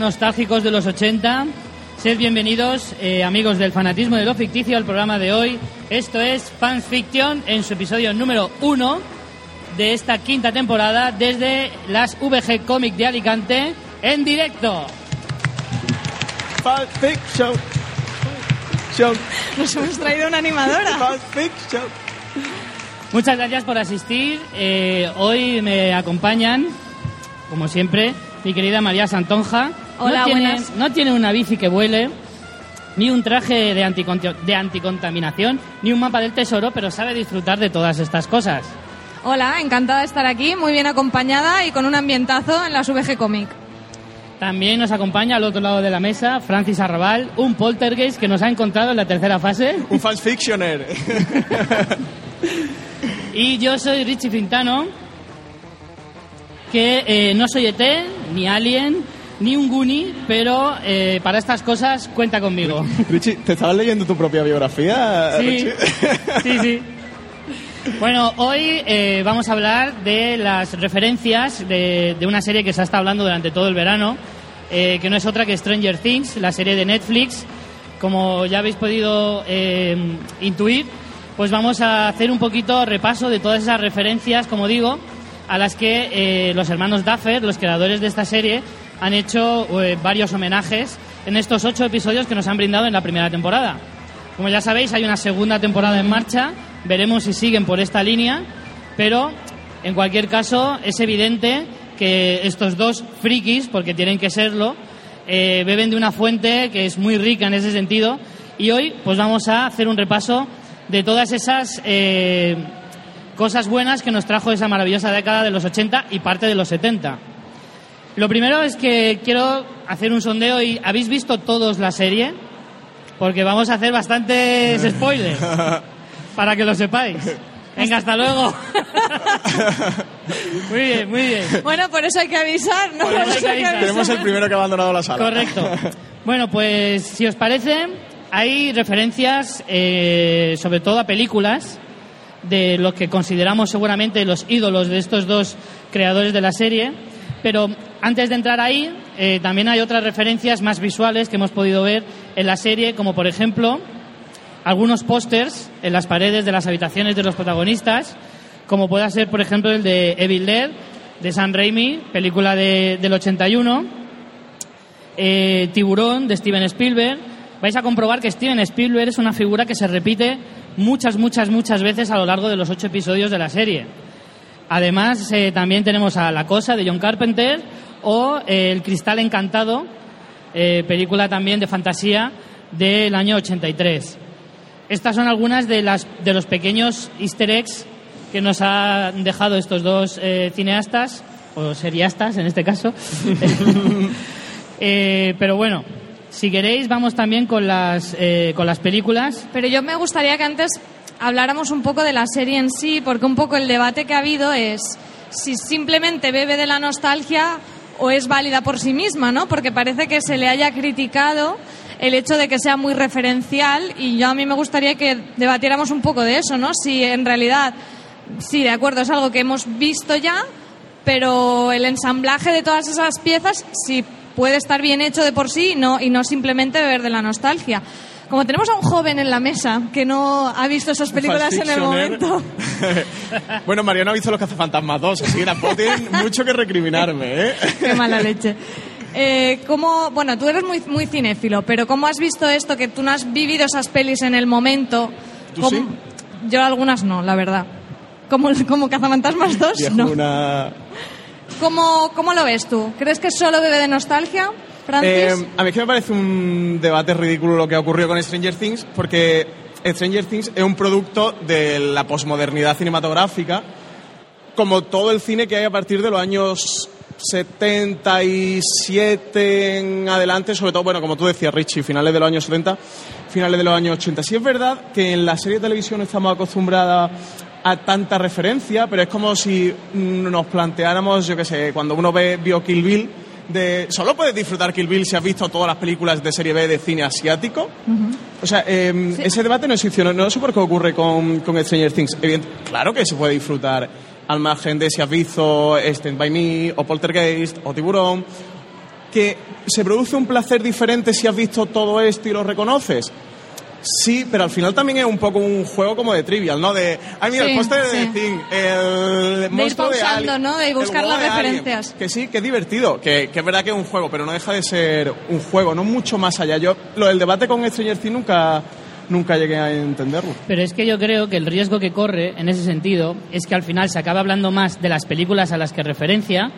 nostálgicos de los 80. Sed bienvenidos, eh, amigos del fanatismo de lo ficticio, al programa de hoy. Esto es Fans Fiction en su episodio número uno de esta quinta temporada desde las VG Comic de Alicante en directo. Fan Fiction. Nos hemos traído una animadora. Fan Fiction. Muchas gracias por asistir. Eh, hoy me acompañan, como siempre, mi querida María Santonja. Hola, no tiene, buenas. No tiene una bici que vuele, ni un traje de, anticon- de anticontaminación, ni un mapa del tesoro, pero sabe disfrutar de todas estas cosas. Hola, encantada de estar aquí, muy bien acompañada y con un ambientazo en las VG Comic. También nos acompaña al otro lado de la mesa Francis Arrabal, un poltergeist que nos ha encontrado en la tercera fase. Un Fans Fictioner. Y yo soy Richie Fintano, que eh, no soy ET, ni Alien, ni un Goonie, pero eh, para estas cosas cuenta conmigo. Richie, ¿te estabas leyendo tu propia biografía? Sí, sí, sí. Bueno, hoy eh, vamos a hablar de las referencias de, de una serie que se ha estado hablando durante todo el verano, eh, que no es otra que Stranger Things, la serie de Netflix. Como ya habéis podido eh, intuir, pues vamos a hacer un poquito repaso de todas esas referencias, como digo, a las que eh, los hermanos Duffer, los creadores de esta serie, han hecho eh, varios homenajes en estos ocho episodios que nos han brindado en la primera temporada. Como ya sabéis, hay una segunda temporada en marcha. Veremos si siguen por esta línea. Pero, en cualquier caso, es evidente que estos dos frikis, porque tienen que serlo, eh, beben de una fuente que es muy rica en ese sentido. Y hoy, pues vamos a hacer un repaso de todas esas eh, cosas buenas que nos trajo esa maravillosa década de los 80 y parte de los 70. Lo primero es que quiero hacer un sondeo y ¿habéis visto todos la serie? Porque vamos a hacer bastantes spoilers para que lo sepáis. Venga, hasta luego. muy bien, muy bien. Bueno, por eso hay que avisar, ¿no? Por eso hay que avisar. Tenemos el primero que ha abandonado la sala. Correcto. Bueno, pues si os parece, hay referencias eh, sobre todo a películas de los que consideramos seguramente los ídolos de estos dos creadores de la serie. Pero antes de entrar ahí, eh, también hay otras referencias más visuales que hemos podido ver en la serie, como por ejemplo algunos pósters en las paredes de las habitaciones de los protagonistas, como pueda ser, por ejemplo, el de Evil Dead, de Sam Raimi, película de- del 81, eh, Tiburón, de Steven Spielberg. Vais a comprobar que Steven Spielberg es una figura que se repite muchas, muchas, muchas veces a lo largo de los ocho episodios de la serie. Además, eh, también tenemos a La Cosa, de John Carpenter, o eh, El Cristal Encantado, eh, película también de fantasía del año 83. Estas son algunas de, las, de los pequeños easter eggs que nos han dejado estos dos eh, cineastas, o seriastas en este caso. Eh, pero bueno, si queréis vamos también con las, eh, con las películas. Pero yo me gustaría que antes habláramos un poco de la serie en sí, porque un poco el debate que ha habido es si simplemente bebe de la nostalgia o es válida por sí misma, ¿no? Porque parece que se le haya criticado el hecho de que sea muy referencial y yo a mí me gustaría que debatiéramos un poco de eso, ¿no? Si en realidad, sí, de acuerdo, es algo que hemos visto ya, pero el ensamblaje de todas esas piezas sí puede estar bien hecho de por sí y no, y no simplemente beber de la nostalgia. Como tenemos a un joven en la mesa que no ha visto esas películas en el momento, bueno, Mariano ha visto Los Cazafantasmas 2, así que tampoco tienen mucho que recriminarme, ¿eh? qué mala leche. Eh, ¿cómo, bueno, tú eres muy, muy cinéfilo, pero ¿cómo has visto esto que tú no has vivido esas pelis en el momento? ¿Tú ¿Cómo- sí? Yo algunas no, la verdad. Como, como Cazafantasmas 2, Viejo, no. una... ¿Cómo, ¿Cómo lo ves tú? ¿Crees que solo bebe de nostalgia, Eh, a mí es que me parece un debate ridículo lo que ha ocurrido con Stranger Things, porque Stranger Things es un producto de la posmodernidad cinematográfica, como todo el cine que hay a partir de los años 77 en adelante, sobre todo, bueno, como tú decías, Richie, finales de los años 70, finales de los años 80. Sí es verdad que en la serie de televisión estamos acostumbrados a tanta referencia, pero es como si nos planteáramos, yo qué sé, cuando uno ve, vio Kill Bill, de, solo puedes disfrutar Kill Bill si has visto todas las películas de serie B de cine asiático. O sea, eh, ese debate no existió. No, no sé por qué ocurre con, con Stranger Things. Evident- claro que se puede disfrutar, al margen de si has visto Stand By Me, o Poltergeist, o Tiburón, que se produce un placer diferente si has visto todo esto y lo reconoces. Sí, pero al final también es un poco un juego como de trivial, ¿no? De, ay, mira, Sí, el póster sí. de The Thing, el De ir de pausando, ¿no? De buscar las de Alien. referencias. Que sí, que es divertido, que, que es verdad que es un juego, pero no deja de ser un juego, no mucho más allá. Yo, lo del debate con Stranger Things nunca, nunca llegué a entenderlo. Pero es que yo creo que el riesgo que corre en ese sentido es que al final se acaba hablando más de las películas a las que referencia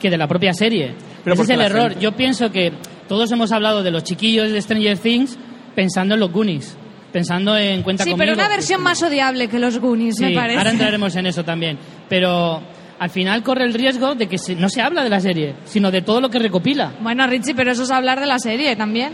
que de la propia serie. Pero Ese es el error. gente- Yo pienso que todos hemos hablado de los chiquillos de Stranger Things pensando en los Goonies, pensando en Cuenta Sí, conmigo. pero una versión más odiable que los Goonies, Sí, me parece. ahora entraremos en eso también. Pero al final corre el riesgo de que se- no se habla de la serie, sino de todo lo que recopila. Bueno, Richie, pero eso es hablar de la serie también.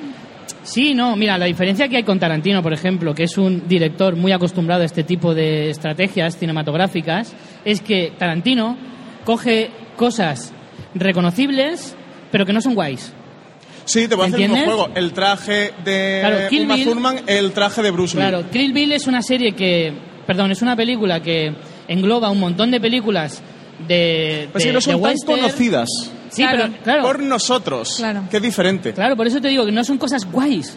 Sí, no, mira, la diferencia que hay con Tarantino, por ejemplo, que es un director muy acostumbrado a este tipo de estrategias cinematográficas, es que Tarantino coge cosas reconocibles, pero que no son guays. Sí, te voy a hacer el mismo ¿Entiendes? juego. El traje de Claro, Kill Uma Bill- Thurman, el traje de Bruce Lee. Claro, Kill Bill es una serie que, perdón, es una película que engloba un montón de películas de, Pues de- sí, no son tan conocidas Sí, Claro. pero claro, por nosotros, Claro. que es diferente. Claro, por eso te digo que no son cosas guays.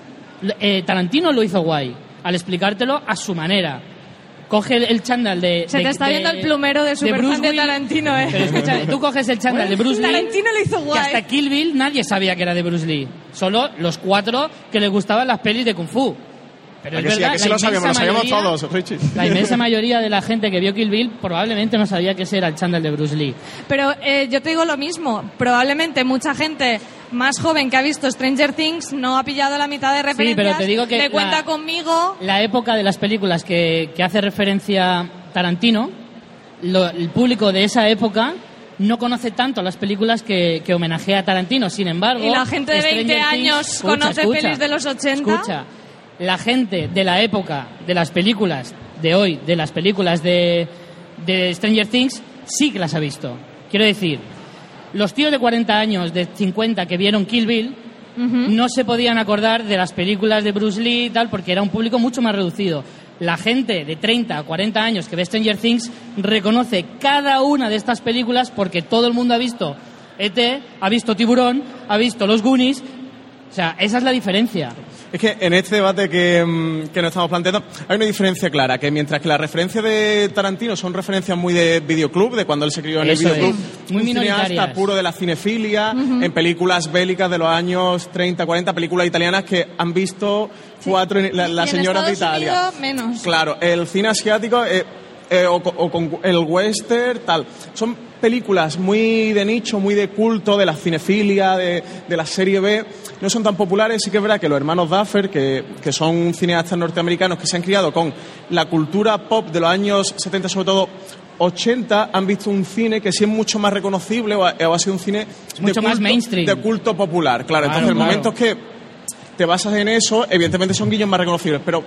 Eh, Tarantino lo hizo guay, al explicártelo a su manera. Coge el, el chándal de... Se de- te está de- viendo el plumero de superfan Bruce de Willis. Tarantino, ¿eh? Pero escucha, tú coges el chándal de Bruce Lee... Tarantino lo hizo Que guay. hasta Kill Bill nadie sabía que era de Bruce Lee. Solo los cuatro que les gustaban las pelis de Kung Fu. Pero ¿A es que sí, verdad, ¿A que sí lo sabíamos? Lo inmensa sabíamos mayoría- todos, Richie. La inmensa mayoría de la gente que vio Kill Bill probablemente no sabía que ese era el chándal de Bruce Lee. Pero eh, yo te digo lo mismo. Probablemente mucha gente más joven que ha visto Stranger Things no ha pillado la mitad de referencias. pero te digo que de la- cuenta conmigo. la época de las películas que, que hace referencia Tarantino, lo- el público de esa época no conoce tanto las películas que, que homenajea a Tarantino. Sin embargo, Y la gente de Stranger 20 Things- años Escucha, conoce escucha, pelis de los 80. Escucha, la gente de la época de las películas de hoy, de las películas de, de Stranger Things, sí que las ha visto. Quiero decir, los tíos de 40 años, de 50 que vieron Kill Bill, no se podían acordar de las películas de Bruce Lee y tal, porque era un público mucho más reducido. La gente de 30 a 40 años que ve Stranger Things reconoce cada una de estas películas porque todo el mundo ha visto ET, ha visto Tiburón, ha visto Los Goonies. O sea, esa es la diferencia. Es que en este debate que, mm, que nos estamos planteando hay una diferencia clara, que mientras que las referencias de Tarantino son referencias muy de videoclub, de cuando él se crió en Eso el videoclub, es, muy un cineasta puro de la cinefilia, en películas bélicas de los años 30, 40, películas italianas que han visto cuatro, la- en señoras de Italia. Unidos, menos. Claro, el cine asiático eh, eh, o con el western, tal. Son películas muy de nicho, muy de culto, de la cinefilia, de, de la serie B. No son tan populares. Sí que es verdad que los hermanos Duffer, que, que son cineastas norteamericanos que se han criado con la cultura pop de los años 70, sobre todo 80, han visto un cine que sí es mucho más reconocible o ha, o ha sido un cine de mucho más culto- mainstream. de culto popular. Claro, Claro, entonces el claro. momento es que te basas en eso, evidentemente son guiños más reconocibles, pero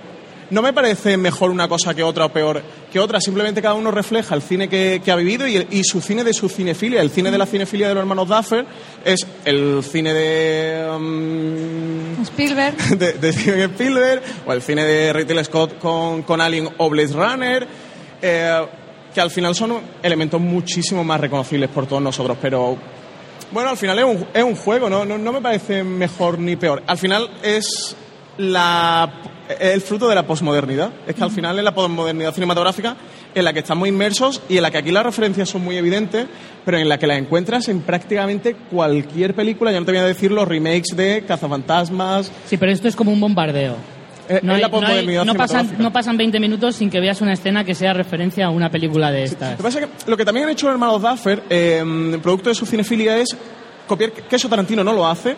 no me parece mejor una cosa que otra o peor que otra, simplemente cada uno refleja el cine que, que ha vivido y, su cine de su cinefilia. El cine de la cinefilia de los hermanos Duffer es el cine de, um, Spielberg. de, de Steven Spielberg o el cine de Ridley Scott con, con Alien o Blade Runner, eh, que al final son elementos muchísimo más reconocibles por todos nosotros, pero bueno, al final es un, es un juego, ¿no? No, no me parece mejor ni peor. Al final es la, el fruto de la posmodernidad. Es que al final es la posmodernidad cinematográfica en la que estamos inmersos y en la que aquí las referencias son muy evidentes, pero en la que las encuentras en prácticamente cualquier película. Ya no te voy a decir los remakes de Cazafantasmas. Sí, pero esto es como un bombardeo. Eh, No, es hay- la no hay- posmodernidad no pasan, no pasan 20 minutos sin que veas una escena que sea referencia a una película de Lo estas. que pasa es que lo que también han hecho los hermanos Duffer, eh, producto de su cinefilia, es copiar, que eso Tarantino no lo hace.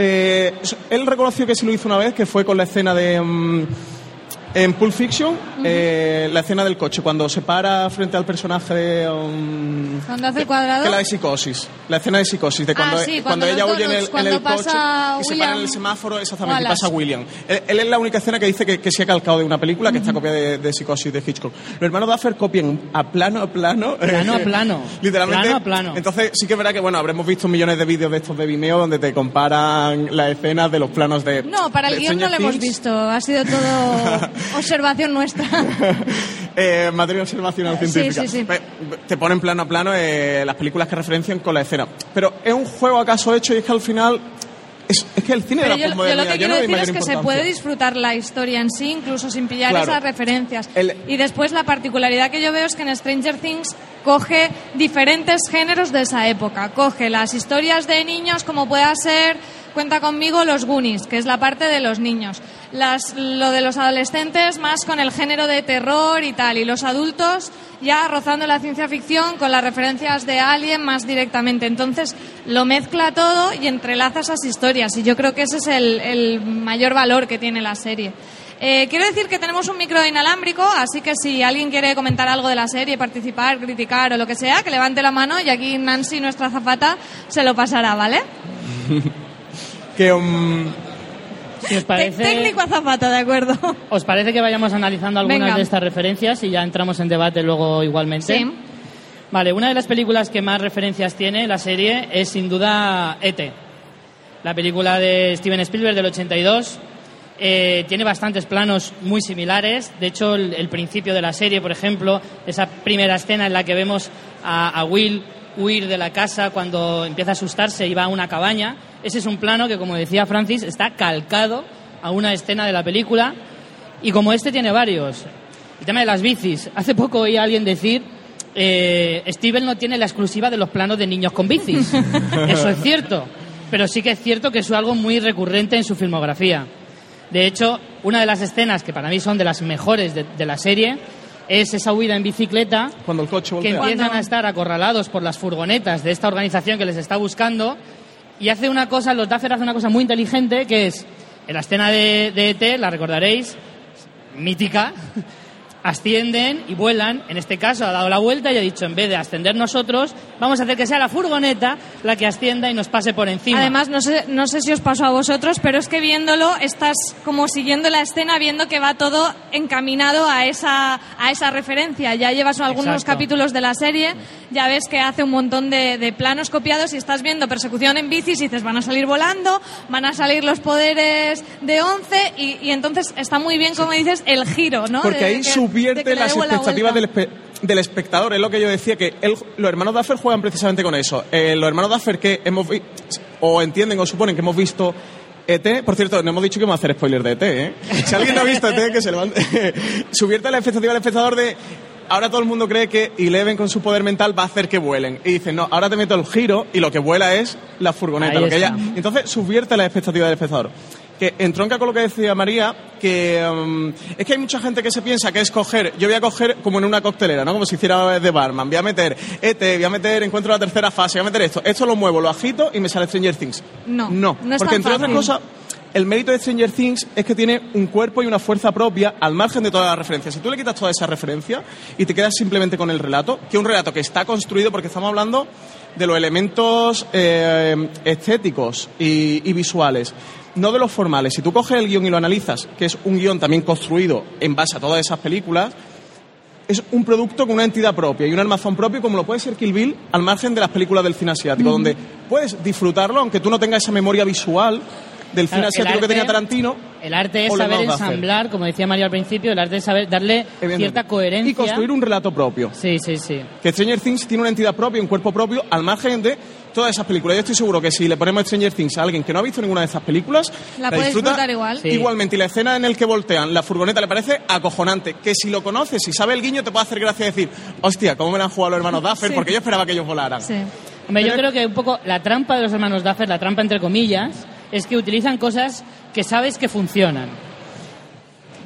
Eh, él reconoció que sí lo hizo una vez, que fue con la escena de... mm, en Pulp Fiction, eh, la escena del coche, cuando se para frente al personaje de... um, Cuando hace el cuadrado. que la de psicosis, la escena de psicosis, de cuando, Ah, sí, cuando cuando ella huye en el, en coche y se para en el semáforo, exactamente, y Wallace. pasa William. Él, él es la única escena que dice que, que se ha calcado de una película que está copiada de, de psicosis de Hitchcock. Los hermanos Duffer copian a plano a plano. Plano a plano. Literalmente. Plano a plano. Entonces sí que es verdad que, bueno, habremos visto millones de vídeos de estos de Vimeo donde te comparan las escenas de los planos de... No, para el guion no lo hemos visto. Ha sido todo observación nuestra. eh, materia observacional Sí, científica. sí, sí. Pe- Te ponen plano a plano eh, las películas que referencian con la escena. Pero es un juego acaso hecho y es que al final. Es, es que el cine Pero de yo, la yo posmodernidad lo que quiero no decir es que se puede disfrutar la historia en sí, incluso sin pillar Claro. esas referencias. El- Y después la particularidad que yo veo es que en Stranger Things coge diferentes géneros de esa época. Coge las historias de niños como pueda ser Cuenta conmigo los Goonies, que es la parte de los niños. Las, lo de los adolescentes más con el género de terror y tal. Y los adultos ya rozando la ciencia ficción con las referencias de Alien más directamente. Entonces lo mezcla todo y entrelaza esas historias. Y yo creo que ese es el, el mayor valor que tiene la serie. Eh, quiero decir que tenemos un micro inalámbrico, así que si alguien quiere comentar algo de la serie, participar, criticar o lo que sea, que levante la mano y aquí Nancy, nuestra zafata, se lo pasará, ¿vale? Que, um, Si os parece, Técnico azafata, de acuerdo. ¿Os parece que vayamos analizando algunas Venga. de estas referencias y ya entramos en debate luego igualmente? Sí. Vale, una de las películas que más referencias tiene la serie es sin duda E.T. La película de Steven Spielberg del 82. Eh, tiene bastantes planos muy similares. De hecho, el, el principio de la serie, por ejemplo, esa primera escena en la que vemos a, a Will huir de la casa cuando empieza a asustarse y va a una cabaña. Ese es un plano que, como decía Francis, está calcado a una escena de la película. Y como este tiene varios. El tema de las bicis. Hace poco oí a alguien decir, eh, Steven no tiene la exclusiva de los planos de niños con bicis. Eso es cierto. Pero sí que es cierto que es algo muy recurrente en su filmografía. De hecho, una de las escenas que para mí son de las mejores de, de la serie es esa huida en bicicleta cuando el coche que empiezan a estar acorralados por las furgonetas de esta organización que les está buscando. Y hace una cosa, los Duffer hace una cosa muy inteligente que es en la escena de, de ET, la recordaréis, mítica, ascienden y vuelan. En este caso ha dado la vuelta y ha dicho, en vez de ascender nosotros, vamos a hacer que sea la furgoneta la que ascienda y nos pase por encima. Además, no sé, no sé si os pasó a vosotros, pero es que viéndolo estás como siguiendo la escena, viendo que va todo encaminado a esa, a esa referencia. Ya llevas algunos Exacto. capítulos de la serie, ya ves que hace un montón de, de planos copiados y estás viendo persecución en bicis y dices, van a salir volando, van a salir los poderes de 11 y, y entonces está muy bien, como dices, el giro, ¿no? Porque De- ahí de que- le las la expectativas del, espe- del espectador. Es lo que yo decía, que el- los hermanos Duffer juegan precisamente con eso. Eh, los hermanos Duffer que hemos vi- o entienden o suponen que hemos visto ET, por cierto, no hemos dicho que vamos a hacer spoiler de ET, ¿eh? Si alguien no ha visto ET, que se levante. Subvierte la expectativa del espectador de... Ahora todo el mundo cree que Eleven con su poder mental va a hacer que vuelen. Y dicen, no, ahora te meto el giro y lo que vuela es la furgoneta. Ahí Lo que está. ella, entonces subvierte la expectativa del espectador. Que entronca con lo que decía María, que mm, es que hay mucha gente que se piensa que es coger, yo voy a coger como en una coctelera, ¿no? Como si hiciera de barman, voy a meter ET, voy a meter encuentro la tercera fase, voy a meter esto, esto lo muevo, lo agito y me sale Stranger Things. No, No, no es porque tan entre otras cosas, el mérito de Stranger Things es que tiene un cuerpo y una fuerza propia al margen de todas las referencias. Si tú le quitas toda esa referencia y te quedas simplemente con el relato, que es un relato que está construido porque estamos hablando de los elementos eh, estéticos y, y visuales, no de los formales. Si tú coges el guion y lo analizas, que es un guion también construido en base a todas esas películas, es un producto con una entidad propia y un armazón propio como lo puede ser Kill Bill al margen de las películas del cine asiático, donde puedes disfrutarlo aunque tú no tengas esa memoria visual del cine Claro, asiático que tenía Tarantino. El arte es saber ensamblar, como decía María al principio, el arte es saber darle cierta coherencia. Y construir un relato propio. Sí, sí, sí. Que Stranger Things tiene una entidad propia, un cuerpo propio, al margen de todas esas películas. Yo estoy seguro que si le ponemos Stranger Things a alguien que no ha visto ninguna de esas películas, La puede disfruta igual. Sí. Igualmente, y la escena en el que voltean la furgoneta le parece acojonante. Que si lo conoces, si sabe el guiño, te puede hacer gracia decir, hostia, ¿cómo me la han jugado los hermanos Duffer? Sí. Porque yo esperaba que ellos volaran. Sí. Hombre, yo creo que un poco la trampa de los hermanos Duffer, la trampa entre comillas, es que utilizan cosas que sabes que funcionan.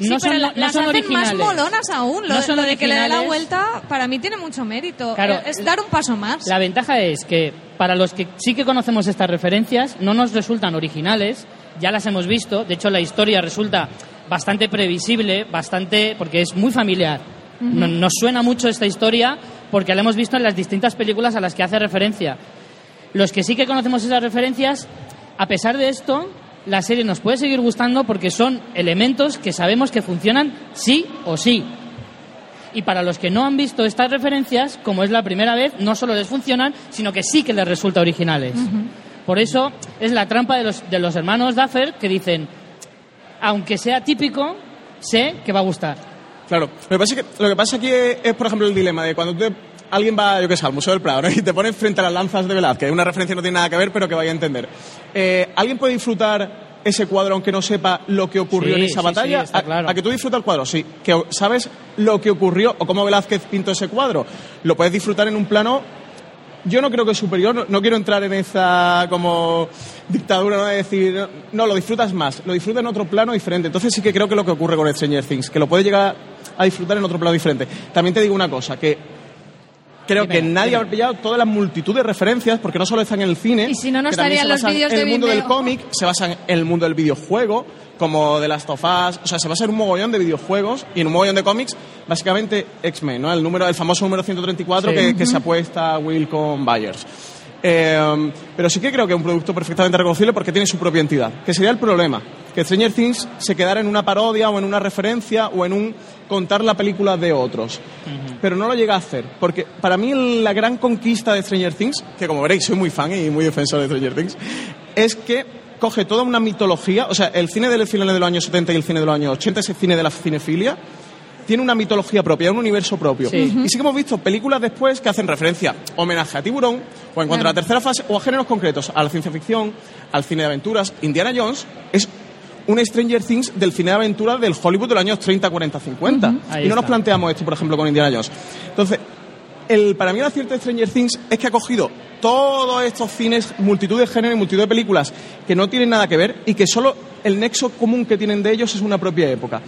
No son, no las son hacen originales. más molonas aún. Lo, No son lo de que le dé la vuelta, para mí tiene mucho mérito. Claro, es dar un paso más. La ventaja es que para los que sí que conocemos estas referencias, no nos resultan originales, ya las hemos visto, de hecho la historia resulta bastante previsible, bastante porque es muy familiar. No- Nos suena mucho esta historia porque la hemos visto en las distintas películas a las que hace referencia. Los que sí que conocemos esas referencias, a pesar de esto, la serie nos puede seguir gustando porque son elementos que sabemos que funcionan sí o sí. Y para los que no han visto estas referencias, como es la primera vez, no solo les funcionan, sino que sí que les resulta originales. Por eso es la trampa de los, de los hermanos Duffer que dicen, aunque sea típico, sé que va a gustar. Claro, lo que pasa, es que, lo que pasa aquí es, es, por ejemplo, el dilema de cuando tú- alguien va, yo qué sé, al Museo del Prado ¿no? y te pones frente a las lanzas de Velázquez, una referencia que no tiene nada que ver, pero que vaya a entender. Eh, ¿Alguien puede disfrutar ese cuadro aunque no sepa lo que ocurrió Sí, en esa sí, batalla? sí, ¿A- claro. ¿A, que tú disfrutas el cuadro? Sí. ¿Que sabes lo que ocurrió o cómo Velázquez pintó ese cuadro? Lo puedes disfrutar en un plano yo no creo que es superior, no, no quiero entrar en esa como dictadura, ¿no? De decir, no, no, lo disfrutas más, lo disfrutas en otro plano diferente. Entonces sí que creo que lo que ocurre con Stranger Things, que lo puedes llegar a disfrutar en otro plano diferente. También te digo una cosa, que creo Dime, que nadie dime. habrá pillado toda la multitud de referencias, porque no solo están en el cine, Y si no, no que estarían se los vídeos en el mundo del cómic, se basan en el mundo del videojuego, como de Last of Us, o sea, se basa en un mogollón de videojuegos y en un mogollón de cómics, básicamente X-Men, ¿no? El, número, el famoso número 134 Sí. que, que se apuesta Will con Byers. Eh, pero sí que creo que es un producto perfectamente reconocible porque tiene su propia entidad, que sería el problema, que Stranger Things se quedara en una parodia o en una referencia o en un contar la película de otros. Pero no lo llega a hacer, porque para mí la gran conquista de Stranger Things, que como veréis soy muy fan y muy defensor de Stranger Things, es que coge toda una mitología, o sea, el cine del final de los años 70 y el cine de los años 80, ese cine de la cinefilia, tiene una mitología propia, un universo propio. Sí. Y sí que hemos visto películas después que hacen referencia, homenaje a Tiburón, o en cuanto a la tercera fase, o a géneros concretos, a la ciencia ficción, al cine de aventuras. Indiana Jones es un Stranger Things del cine de aventuras del Hollywood de los años 30, 40, 50. Ahí Y no nos planteamos esto, por ejemplo, con Indiana Jones. Entonces, el, para mí el acierto de Stranger Things es que ha cogido todos estos cines, multitud de géneros y multitud de películas que no tienen nada que ver y que solo el nexo común que tienen de ellos es una propia época.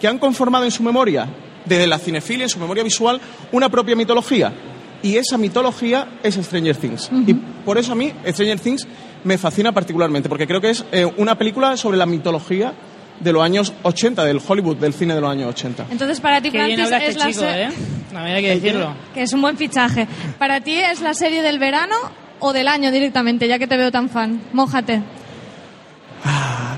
Que han conformado en su memoria, desde la cinefilia, en su memoria visual, una propia mitología. Y esa mitología es Stranger Things. Y por eso a mí Stranger Things me fascina particularmente, porque creo que es eh, una película sobre la mitología de los años 80, del Hollywood, del cine de los años 80. Entonces, para ti, Qué bien Francis, habla es este la chico, ¿eh? No hay que decirlo. que es un buen fichaje. ¿Para ti es la serie del verano o del año directamente, ya que te veo tan fan? Mójate.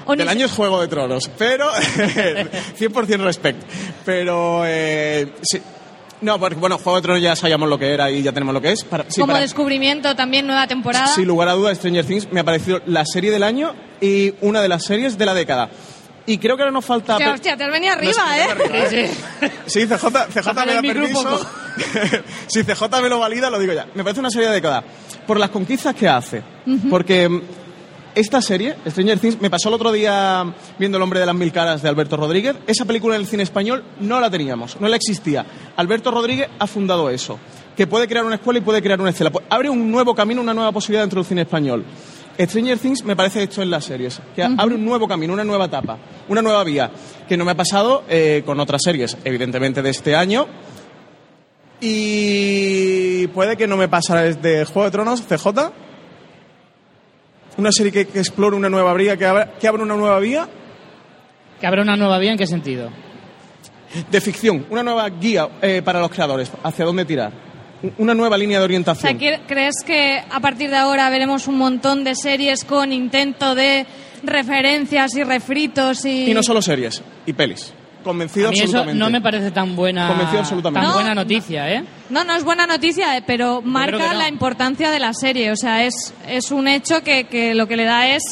Ni Del año es Juego de Tronos, pero 100% respect. Pero eh, sí. No, porque bueno, Juego de Tronos ya sabíamos lo que era y ya tenemos lo que es. Para, sí, como para- descubrimiento también nueva temporada. sin lugar a dudas, Stranger Things me ha parecido la serie del año y una de las series de la década. Y creo que ahora nos falta... Hostia, pe- hostia, te has venido No, arriba, que ¿eh? arriba, Sí, sí. Sí, CJ, CJ me da permiso. si CJ me lo valida, lo digo ya. Me parece una serie de década. Por las conquistas que hace. Porque mm, esta serie, Stranger Things, me pasó el otro día viendo El hombre de las mil caras de Alberto Rodríguez. Esa película en el cine español no la teníamos, no la existía. Alberto Rodríguez ha fundado eso. Que puede crear una escuela y puede crear una escena. Pu- Abre un nuevo camino, una nueva posibilidad dentro del cine español. Stranger Things me parece esto en las series, que abre un nuevo camino, una nueva etapa, una nueva vía, que no me ha pasado eh, con otras series, evidentemente de este año, y puede que no me pasara desde Juego de Tronos, CJ. Una serie que, que explore una nueva vía, que abra, que abra una nueva vía Que habrá una nueva vía, ¿en qué sentido? de ficción, una nueva guía eh, para los creadores, hacia dónde tirar. Un- Una nueva línea de O orientación. sea, ¿quie- ¿crees que a partir de ahora veremos un montón de series con intento de referencias y refritos y... Y no solo series, y pelis. Convencido A mí eso no me parece tan buena, Convencido absolutamente. tan No. buena noticia, ¿eh? No, no es buena noticia, eh, pero marca no. la importancia de la serie. O sea, es, es un hecho que, que lo que le da es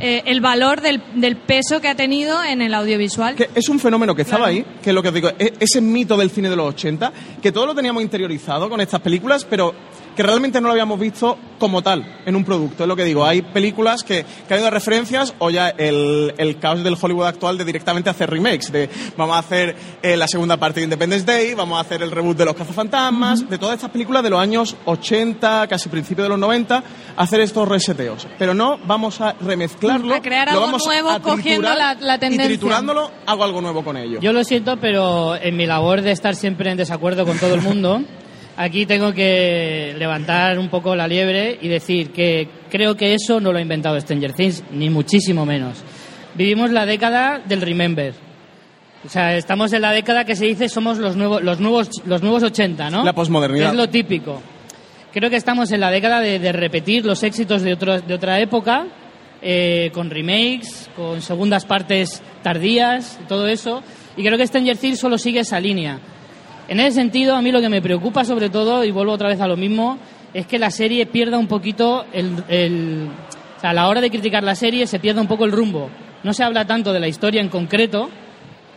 eh, el valor del, del peso que ha tenido en el audiovisual. Que es un fenómeno que estaba Claro. ahí, que es lo que os digo, e- ese mito del cine de los 80, que todos lo teníamos interiorizado con estas películas, pero que realmente no lo habíamos visto como tal en un producto. Es lo que digo, hay películas que, que han ido a referencias o ya el, el caos del Hollywood actual de directamente hacer remakes, de vamos a hacer eh, la segunda parte de Independence Day, vamos a hacer el reboot de Los Cazafantasmas, de todas estas películas de los años 80, casi principios de los 90, hacer estos reseteos. Pero no vamos a remezclarlo, A crear lo algo vamos nuevo a cogiendo la- la tendencia. Y triturándolo hago algo nuevo con ello. Yo lo siento, pero en mi labor de estar siempre en desacuerdo con todo el mundo, aquí tengo que levantar un poco la liebre y decir que creo que eso no lo ha inventado Stranger Things, ni muchísimo menos. Vivimos la década del Remember. O sea, estamos en la década que se dice somos los nuevos, los nuevos, los nuevos 80, ¿no? La posmodernidad. Es lo típico. Creo que estamos en la década de, de repetir los éxitos de, otro- de otra época, eh, con remakes, con segundas partes tardías, todo eso. Y creo que Stranger Things solo sigue esa línea. En ese sentido, a mí lo que me preocupa sobre todo, y vuelvo otra vez a lo mismo, es que la serie pierda un poquito el, el- o sea, a la hora de criticar la serie se pierda un poco el rumbo. No se habla tanto de la historia en concreto,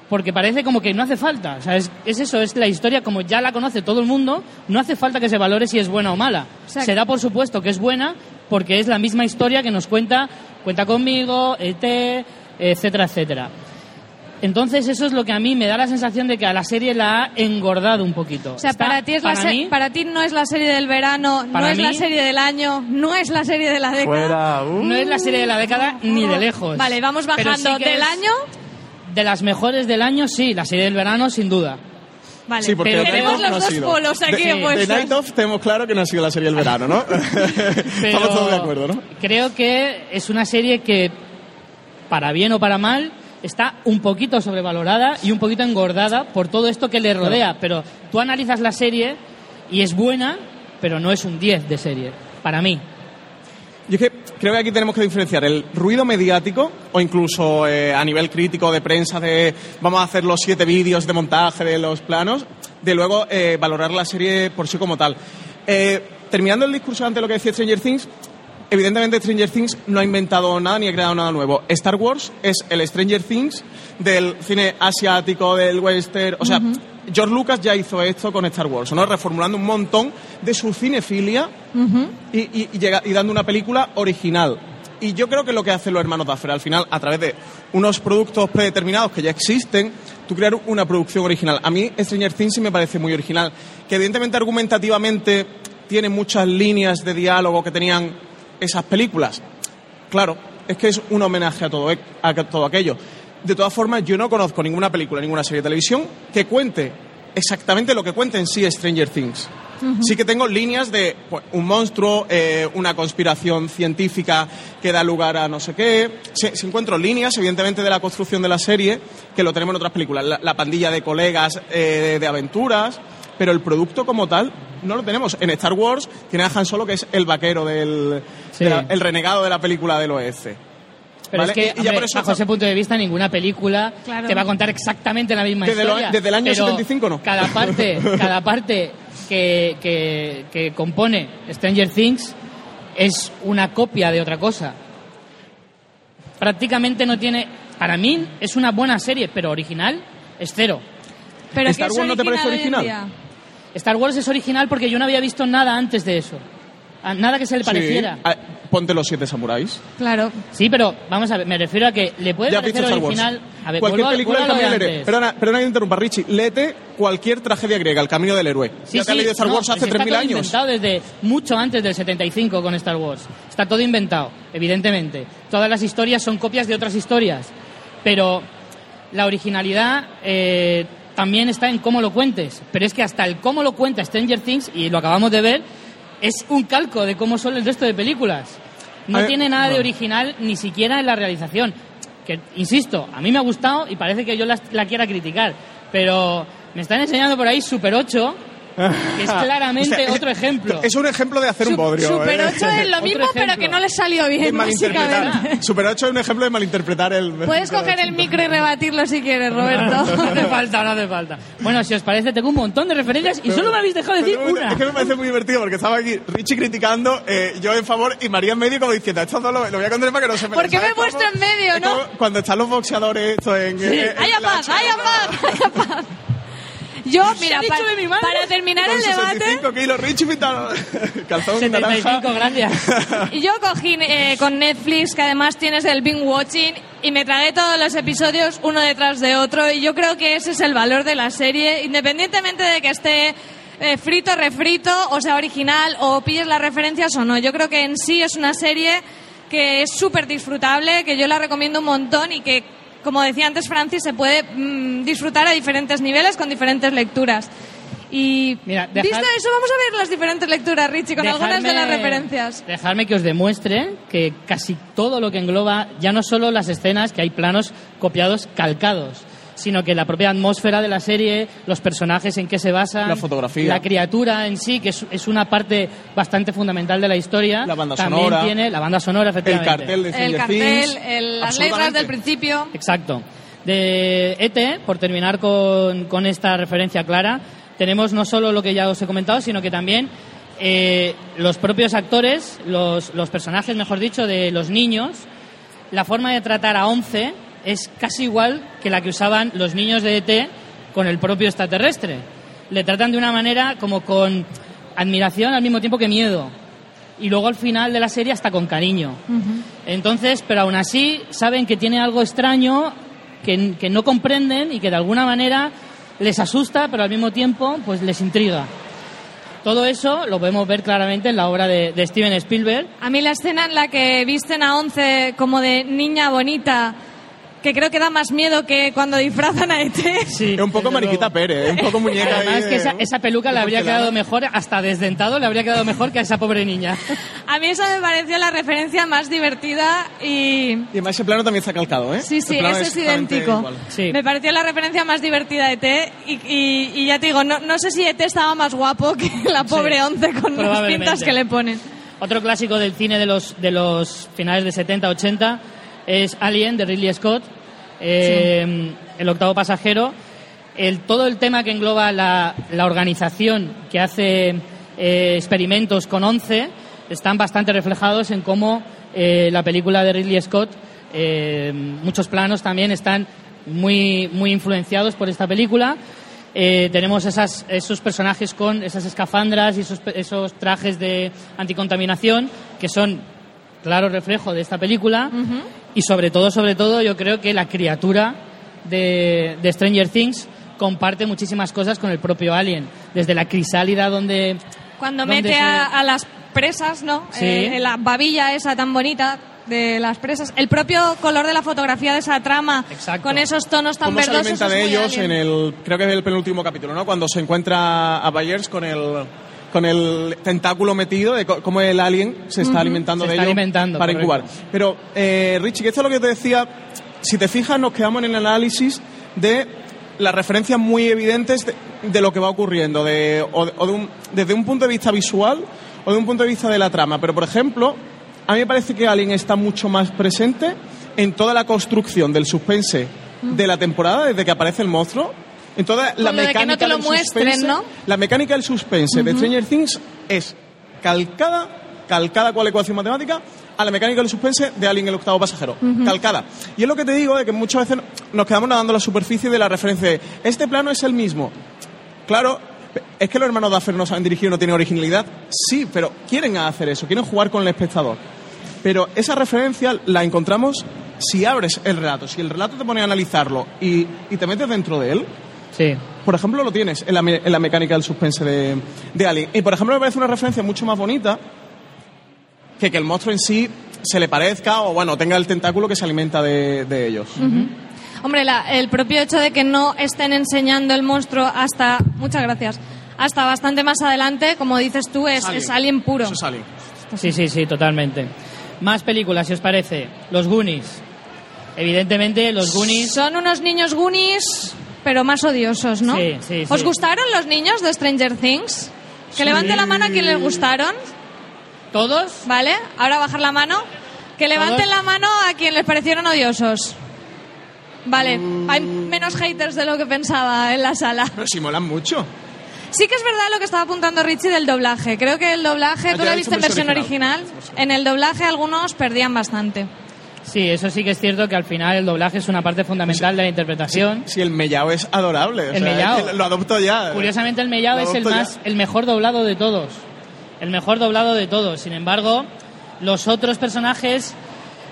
porque parece como que no hace falta. O sea, es, es eso, es la historia como ya la conoce todo el mundo, no hace falta que se valore si es buena o mala. Se da por supuesto que es buena porque es la misma historia que nos cuenta Cuenta conmigo, ET, etcétera, etcétera. Entonces eso es lo que a mí me da la sensación de que a la serie la ha engordado un poquito. O sea, Está- para ti, es la para mí, para ti no es la serie del verano, no es la serie del año, no es la serie de la década. Fuera. uh. no es la serie de la década ni de lejos. Vale, vamos bajando sí del año. De las mejores del año, sí, la serie del verano, sin duda. Vale, Sí, porque Pero tenemos los no dos polos aquí opuestos. Night Of tenemos claro que no ha sido la serie del verano, ¿no? Estamos todos de acuerdo, ¿no? Creo que es una serie que, para bien o para mal, está un poquito sobrevalorada y un poquito engordada por todo esto que le rodea. Pero tú analizas la serie y es buena, pero no es un 10 de serie, para mí. Yo es que creo que aquí tenemos que diferenciar el ruido mediático o incluso eh, a nivel crítico de prensa de vamos a hacer los siete vídeos de montaje de los planos, de luego eh, valorar la serie por sí como tal. Eh, terminando el discurso ante lo que decía Stranger Things, evidentemente Stranger Things no ha inventado nada ni ha creado nada nuevo. Star Wars es el Stranger Things del cine asiático, del western, o sea, George Lucas ya hizo esto con Star Wars, ¿no? Reformulando un montón de su cinefilia y, y- y llega- y dando una película original. Y yo creo que lo que hacen los hermanos Duffer, al final, a través de unos productos predeterminados que ya existen, tú crear una producción original. A mí Stranger Things sí me parece muy original, que evidentemente argumentativamente tiene muchas líneas de diálogo que tenían esas películas. Claro, es que es un homenaje a todo, e- a todo aquello. De todas formas, yo no conozco ninguna película, ninguna serie de televisión que cuente exactamente lo que cuenta en sí Stranger Things. Sí que tengo líneas de pues, un monstruo, eh, una conspiración científica que da lugar a no sé qué. Sí, sí encuentro líneas, evidentemente, de la construcción de la serie, que lo tenemos en otras películas. La, la pandilla de colegas eh, de aventuras, pero el producto como tal no lo tenemos. En Star Wars tiene a Han Solo, que es el vaquero del... Sí. de la- el renegado de la película del oeste. Pero ¿Vale? es que, Y- y ya por eso bajo está- ese punto de vista, ninguna película Claro. te va a contar exactamente la misma Desde lo- historia. desde el año pero 75 no. Cada parte, cada parte que, que, que compone Stranger Things es una copia de otra cosa. Prácticamente no tiene... Para mí es una buena serie, pero original es cero. Pero ¿Star Wars no te parece original? Star Wars es original porque yo no había visto nada antes de eso. A- Nada que se le pareciera. Sí. Ah, ponte los siete samuráis. Claro. Sí, pero vamos a ver, me refiero a que le puede Ya has parecer Star Wars. original. A ver, cualquier vuelvo a- película del vuelvo a camino del de héroe. antes. Perdona, perdona que te interrumpa, Richie. Léete cualquier tragedia griega, el camino del héroe. Sí, ya te has sí, leído Star no, Wars hace está 3.000 todo años. inventado desde mucho antes del 75 con Star Wars. Está todo inventado, evidentemente. Todas las historias son copias de otras historias. Pero la originalidad eh, también está en cómo lo cuentes. Pero es que hasta el cómo lo cuenta Stranger Things, y lo acabamos de ver, es un calco de cómo son el resto de películas. No ver, tiene nada de original ni siquiera en la realización. Que, insisto, a mí me ha gustado y parece que yo la, la quiera criticar. Pero me están enseñando por ahí Super 8, que es claramente O sea, es- otro ejemplo. Es un ejemplo de hacer un bodrio. Super ¿eh? 8 es lo mismo, pero que no le salió bien, malinterpretar. Super 8 es un ejemplo de malinterpretar el. Puedes coger el micro y rebatirlo si quieres, No Roberto. hace falta, no hace falta. Bueno, si os parece, tengo un montón de referencias y solo me habéis dejado decir una. Es que me parece muy divertido porque estaba aquí Richie criticando, eh, yo en favor y María en medio como diciendo, esto no lo, lo voy a contar para que no se me ¿Por qué me he en medio, no? Cuando están los boxeadores esto en. en- en ¡Haya la paz! ¡Haya paz! ¡Haya paz! Yo, mira, ha dicho pa- de mi madre? para terminar Con el debate, 65 kilos, Richie. Calzón 75, naranja. gracias. yo cogí eh, con Netflix, que además tienes el binge watching, y me tragué todos los episodios uno detrás de otro, y yo creo que ese es el valor de la serie, independientemente de que esté eh, frito, refrito, o sea, original, o pilles las referencias o no. Yo creo que en sí es una serie que es súper disfrutable, que yo la recomiendo un montón y que, como decía antes Francis, se puede mm, disfrutar a diferentes niveles con diferentes lecturas. Y Mira, dejad- visto eso, vamos a ver las diferentes lecturas, Richie, con algunas de las referencias. Dejadme que os demuestre que casi todo lo que engloba, ya no solo las escenas, que hay planos copiados, calcados, sino que la propia atmósfera de la serie, los personajes en que se basan, La fotografía. la criatura en sí, que es, es una parte bastante fundamental de la historia, La banda también sonora. tiene la banda sonora, El efectivamente. cartel de El cartel, Things. el- las letras del principio. Exacto. De ET, por terminar con, con esta referencia clara, tenemos no solo lo que ya os he comentado, sino que también eh, los propios actores, los, los personajes, mejor dicho, de los niños, la forma de tratar a Once es casi igual que la que usaban los niños de ET con el propio extraterrestre. Le tratan de una manera como con admiración al mismo tiempo que miedo. Y luego al final de la serie hasta con cariño. Entonces, pero aún así saben que tiene algo extraño que, que no comprenden y que de alguna manera les asusta, pero al mismo tiempo pues les intriga. Todo eso lo podemos ver claramente en la obra de, de Steven Spielberg. A mí la escena en la que visten a Once como de niña bonita, que creo que da más miedo que cuando disfrazan a ET. Sí, Es un poco Mariquita. Pérez, ¿eh? un poco muñeca ahí. Además que esa, esa peluca le habría quedado mejor, hasta desdentado le habría quedado mejor que a esa pobre niña. A mí eso me pareció la referencia más divertida y... Y además ese plano también está calcado, ¿eh? Sí, sí, ese es idéntico. Sí. Me pareció la referencia más divertida de ET y, y- y ya te digo, no, no sé si ET estaba más guapo que la pobre Once con las pintas que le ponen. Otro clásico del cine de los, de los finales de 70-80 es Alien de Ridley Scott, eh, El octavo pasajero. El, todo el tema que engloba la, la organización que hace eh, experimentos con 11 están bastante reflejados en cómo eh, la película de Ridley Scott, eh, muchos planos también están muy, muy influenciados por esta película. Eh, tenemos esas, esos personajes con esas escafandras y esos, esos trajes de anticontaminación que son claro reflejo de esta película y sobre todo, sobre todo, yo creo que la criatura de, de Stranger Things comparte muchísimas cosas con el propio Alien, desde la crisálida donde Cuando ¿Dónde mete se- a, a las presas, ¿no? Sí. Eh, la babilla esa tan bonita de las presas. El propio color de la fotografía de esa trama, Exacto. con esos tonos tan ¿Cómo se verdosos. alimenta es de ellos Alien. en el, creo que es el penúltimo capítulo, ¿no? Cuando se encuentra a Byers con el, con el tentáculo metido, de cómo el alien se está alimentando Se de está ellos alimentando, para correcto. incubar. Pero, eh, Richie, que esto es lo que te decía, si te fijas, nos quedamos en el análisis de las referencias muy evidentes de, de lo que va ocurriendo, de, o, de- o de un- desde un punto de vista visual o de un punto de vista de la trama. Pero, por ejemplo, a mí me parece que Alien está mucho más presente en toda la construcción del suspense de la temporada, desde que aparece el monstruo. En toda la Con lo de que mecánica no te lo del muestren, suspense, ¿no? La mecánica del suspense de Stranger Things es calcada, calcada cual ecuación matemática, a la mecánica del suspense de Alien el octavo pasajero. Calcada. Y es lo que te digo, de que muchas veces nos quedamos nadando la superficie de la referencia de este plano es el mismo. Claro, es que los hermanos Duffer no saben dirigir, no tienen originalidad. Sí, pero quieren hacer eso, quieren jugar con el espectador. Pero esa referencia la encontramos si abres el relato, si el relato te pone a analizarlo y, y te metes dentro de él. Sí. Por ejemplo, lo tienes en la, me- en la mecánica del suspense de, de Alien. Y por ejemplo, me parece una referencia mucho más bonita que que el monstruo en sí se le parezca o bueno, tenga el tentáculo que se alimenta de, de ellos. Hombre, la- el propio hecho de que no estén enseñando el monstruo hasta, muchas gracias, hasta bastante más adelante, como dices tú, es, es alien puro. Eso es Alien. Sí, sí, sí, totalmente. Más películas, si os parece. Los Goonies. Evidentemente, los Goonies. Son unos niños Goonies, pero más odiosos, ¿no? Sí, sí, ¿Os sí. gustaron los niños de Stranger Things? Que Sí. levante la mano a quien les gustaron, ¿Todos? ¿vale? Ahora bajar la mano. Que levanten ¿Todos? la mano a quien les parecieron odiosos. Vale, Mm. hay menos haters de lo que pensaba en la sala. Pero si molan mucho. Sí que es verdad lo que estaba apuntando Richie del doblaje. Creo que el doblaje, Ah, tú lo viste en versión versión original. En el doblaje algunos perdían bastante. Sí, eso sí que es cierto que al final el doblaje es una parte fundamental de la interpretación. Si el mellao es adorable. o El sea, mellao. es que Lo adopto ya. Curiosamente el mellao es el ya. más el mejor doblado de todos. El mejor doblado de todos. Sin embargo, los otros personajes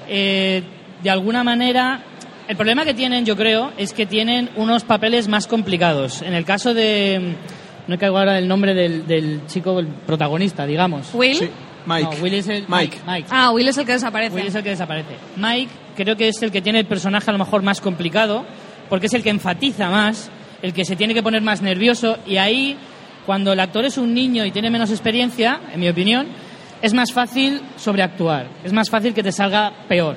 eh, de alguna manera el problema que tienen, yo creo, es que tienen unos papeles más complicados. En el caso de no caigo ahora el nombre del, del chico el protagonista, digamos. Will. Sí, Mike. No, Will es el Mike. Mike. Ah, Will es el que desaparece. Will es el que desaparece. Mike creo que es el que tiene el personaje a lo mejor más complicado, porque es el que enfatiza más, el que se tiene que poner más nervioso, y ahí, cuando el actor es un niño y tiene menos experiencia, en mi opinión, es más fácil sobreactuar, es más fácil que te salga peor.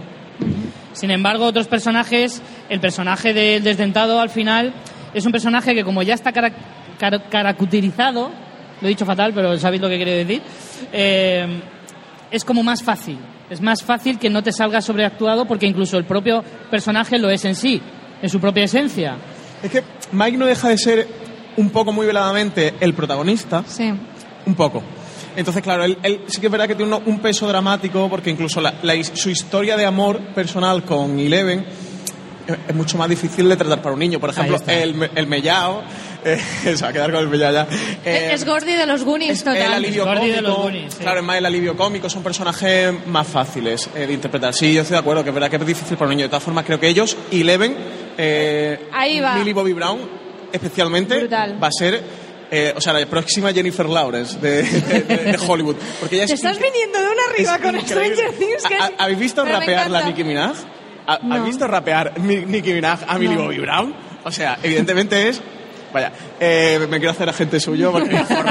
Sin embargo, otros personajes, el personaje del desdentado al final es un personaje que como ya está cara- cara- caracterizado, lo he dicho fatal, pero sabéis lo que quiero decir, eh, es como más fácil. Es más fácil que no te salga sobreactuado porque incluso el propio personaje lo es en sí, en su propia esencia. Es que Mike no deja de ser un poco muy veladamente el protagonista. Sí. Un poco. Entonces, claro, él, él sí que es verdad que tiene uno- un peso dramático porque incluso la- la his- su historia de amor personal con Eleven es, es mucho más difícil de tratar para un niño. Por ejemplo, el, el mellao, eh, se va a quedar con el mellao ya. Eh, es Gordy de los Goonies, es total. el alivio Gordy cómico, de los Goonies, sí. claro, es más el alivio cómico, son personajes más fáciles eh, de interpretar. Sí, yo estoy de acuerdo, que es verdad que es difícil para un niño. De todas formas, creo que ellos, y Eleven, eh, Ahí va. Millie Bobby Brown, especialmente, Brutal. va a ser, eh, o sea, la próxima Jennifer Lawrence de, de- de- Hollywood. Porque ella Te es estás incre- viniendo de una arriba es con increíble. Stranger Things. Que ¿Ha- es- ¿Habéis visto pero rapear la. Nicki Minaj? ¿Ha- No. ¿Habéis visto rapear Nicki Minaj a Millie No. Bobby Brown? O sea, evidentemente es... Vaya, eh, me quiero hacer agente suyo porque forro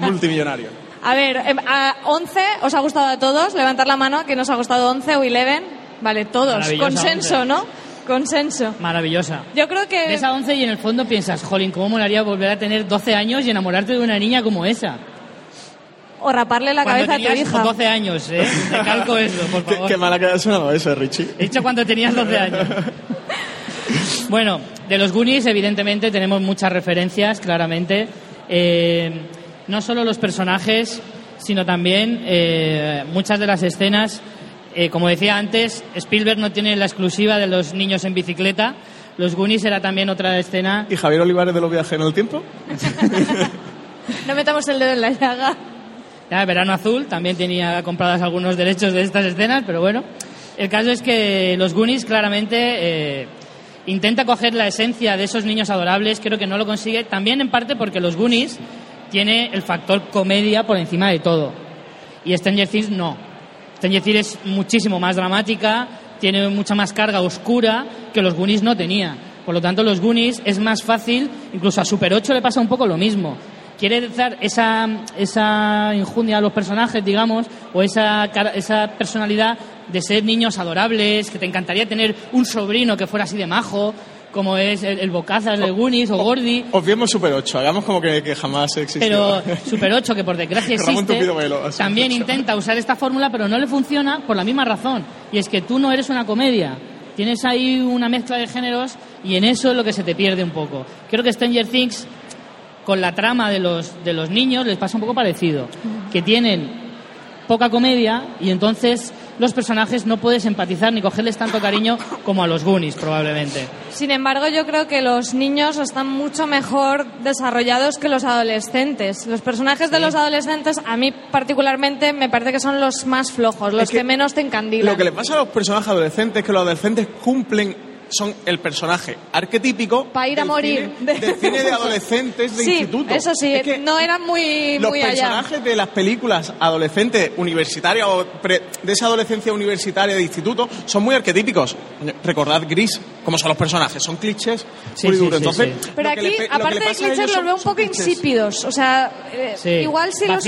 multimillonario. A ver, em, a 11, ¿os ha gustado a todos? Levantar la mano, que nos ha gustado 11 o 11. Vale, todos. Consenso, 11. ¿no? Consenso. Maravillosa. Yo creo que... Ves a 11 y en el fondo piensas, jolín, ¿cómo molaría volver a tener 12 años y enamorarte de una niña como esa? O raparle la cuando cabeza a tu hija. 12 años, ¿eh? Te calco eso, por Qué, favor. qué mala que ha sonado eso, Richie. He dicho cuando tenías 12 años. Bueno, de los Goonies, evidentemente, tenemos muchas referencias, claramente. Eh, no solo los personajes, sino también eh, muchas de las escenas. Eh, como decía antes, Spielberg no tiene la exclusiva de los niños en bicicleta. Los Goonies era también otra escena. ¿Y Javier Olivares de los viajes en el tiempo? No metamos el dedo en la llaga. Ya, Verano Azul también tenía compradas algunos derechos de estas escenas, pero bueno. El caso es que los Goonies claramente eh, intenta coger la esencia de esos niños adorables, creo que no lo consigue, también en parte porque los Goonies tiene el factor comedia por encima de todo. Y Stranger Things no. Stranger Things es muchísimo más dramática, tiene mucha más carga oscura que los Goonies no tenía. Por lo tanto, los Goonies es más fácil, incluso a Super 8 le pasa un poco lo mismo. Quiere dar esa, esa injundia a los personajes, digamos, o esa, esa personalidad de ser niños adorables, que te encantaría tener un sobrino que fuera así de majo, como es el, el Bocazas de Goonies o Gordy. Obviemos Super 8, hagamos como que, que jamás existió. Pero Super 8, que por desgracia existe, así también intenta usar esta fórmula, pero no le funciona por la misma razón. Y es que tú no eres una comedia. Tienes ahí una mezcla de géneros y en eso es lo que se te pierde un poco. Creo que Stranger Things, con la trama de los, de los niños, les pasa un poco parecido. Que tienen poca comedia y entonces los personajes no puedes empatizar ni cogerles tanto cariño como a los Goonies, probablemente. Sin embargo, yo creo que los niños están mucho mejor desarrollados que los adolescentes. Los personajes de los adolescentes, a mí particularmente, me parece que son los más flojos, los Es que que, menos te encandilan. Lo que le pasa a los personajes adolescentes es que los adolescentes cumplen, son el personaje arquetípico Pa' ir a del morir. cine- del cine de adolescentes de sí, instituto. eso sí, Es que no eran muy, los muy allá. personajes de las películas adolescentes universitarias o pre- de esa adolescencia universitaria de instituto son muy arquetípicos. Recordad Gris, como son los personajes, son clichés Sí, muy sí, duros. sí, Entonces, sí. Pero aquí, le aparte de clichés, los veo un poco clichés. insípidos. O sea, eh, Sí, igual si los...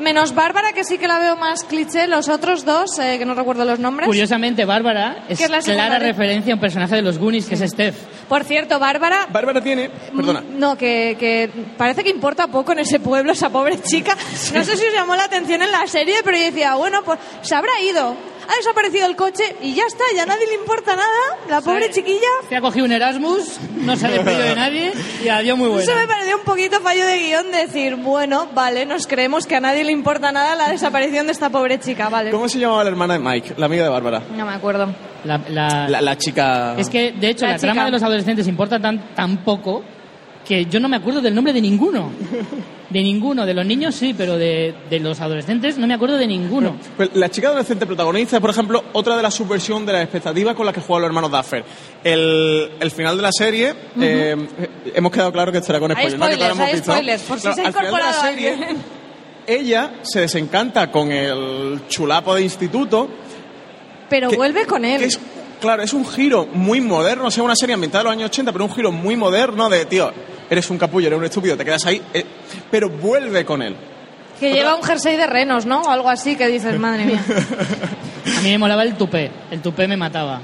Menos Bárbara, que sí que la veo más cliché, los otros dos, eh, que no recuerdo los nombres. Curiosamente, Bárbara es ¿Qué es la clara referencia a un personaje de los Goonies, que es Steph. Por cierto, Bárbara... Bárbara tiene, perdona, Mm, No, que, que parece que importa poco en ese pueblo esa pobre chica. No sé si os llamó la atención en la serie, pero yo decía, bueno, pues se habrá ido. Ha desaparecido el coche y ya está, ya a nadie le importa nada. La pobre Sí. chiquilla. Se ha cogido un Erasmus, no se ha despedido de nadie y adiós muy buena. Eso me pareció un poquito fallo de guion decir, bueno, vale, nos creemos que a nadie le importa nada la desaparición de esta pobre chica, vale. ¿cómo se llamaba la hermana de Mike, la amiga de Bárbara? No me acuerdo. La- la- La, la chica... es que, de hecho, La la, trama de los adolescentes importa tan, tan poco que yo no me acuerdo del nombre de ninguno. De ninguno. De los niños sí, pero de, de los adolescentes no me acuerdo de ninguno. Pues la chica adolescente protagonista es, por ejemplo, otra de las subversión de las expectativas con las que juegan los hermanos Duffer. El, el final de la serie, eh, hemos quedado claro que esto era con Hay spoilers, ¿no? Todos spoilers, hemos hay visto, ¿no? spoilers, por si Claro, se ha al final de la incorporado serie. Ella se desencanta con el chulapo de instituto. Pero que- vuelve con él. es, claro, es un giro muy moderno, o sea, una serie ambientada en los años 80, pero un giro muy moderno de, tío, eres un capullo, eres un estúpido, te quedas ahí, eh, pero vuelve con él. Que lleva un jersey de renos, ¿no? O algo así que dices, madre mía. A mí me molaba el tupé. El tupé me mataba.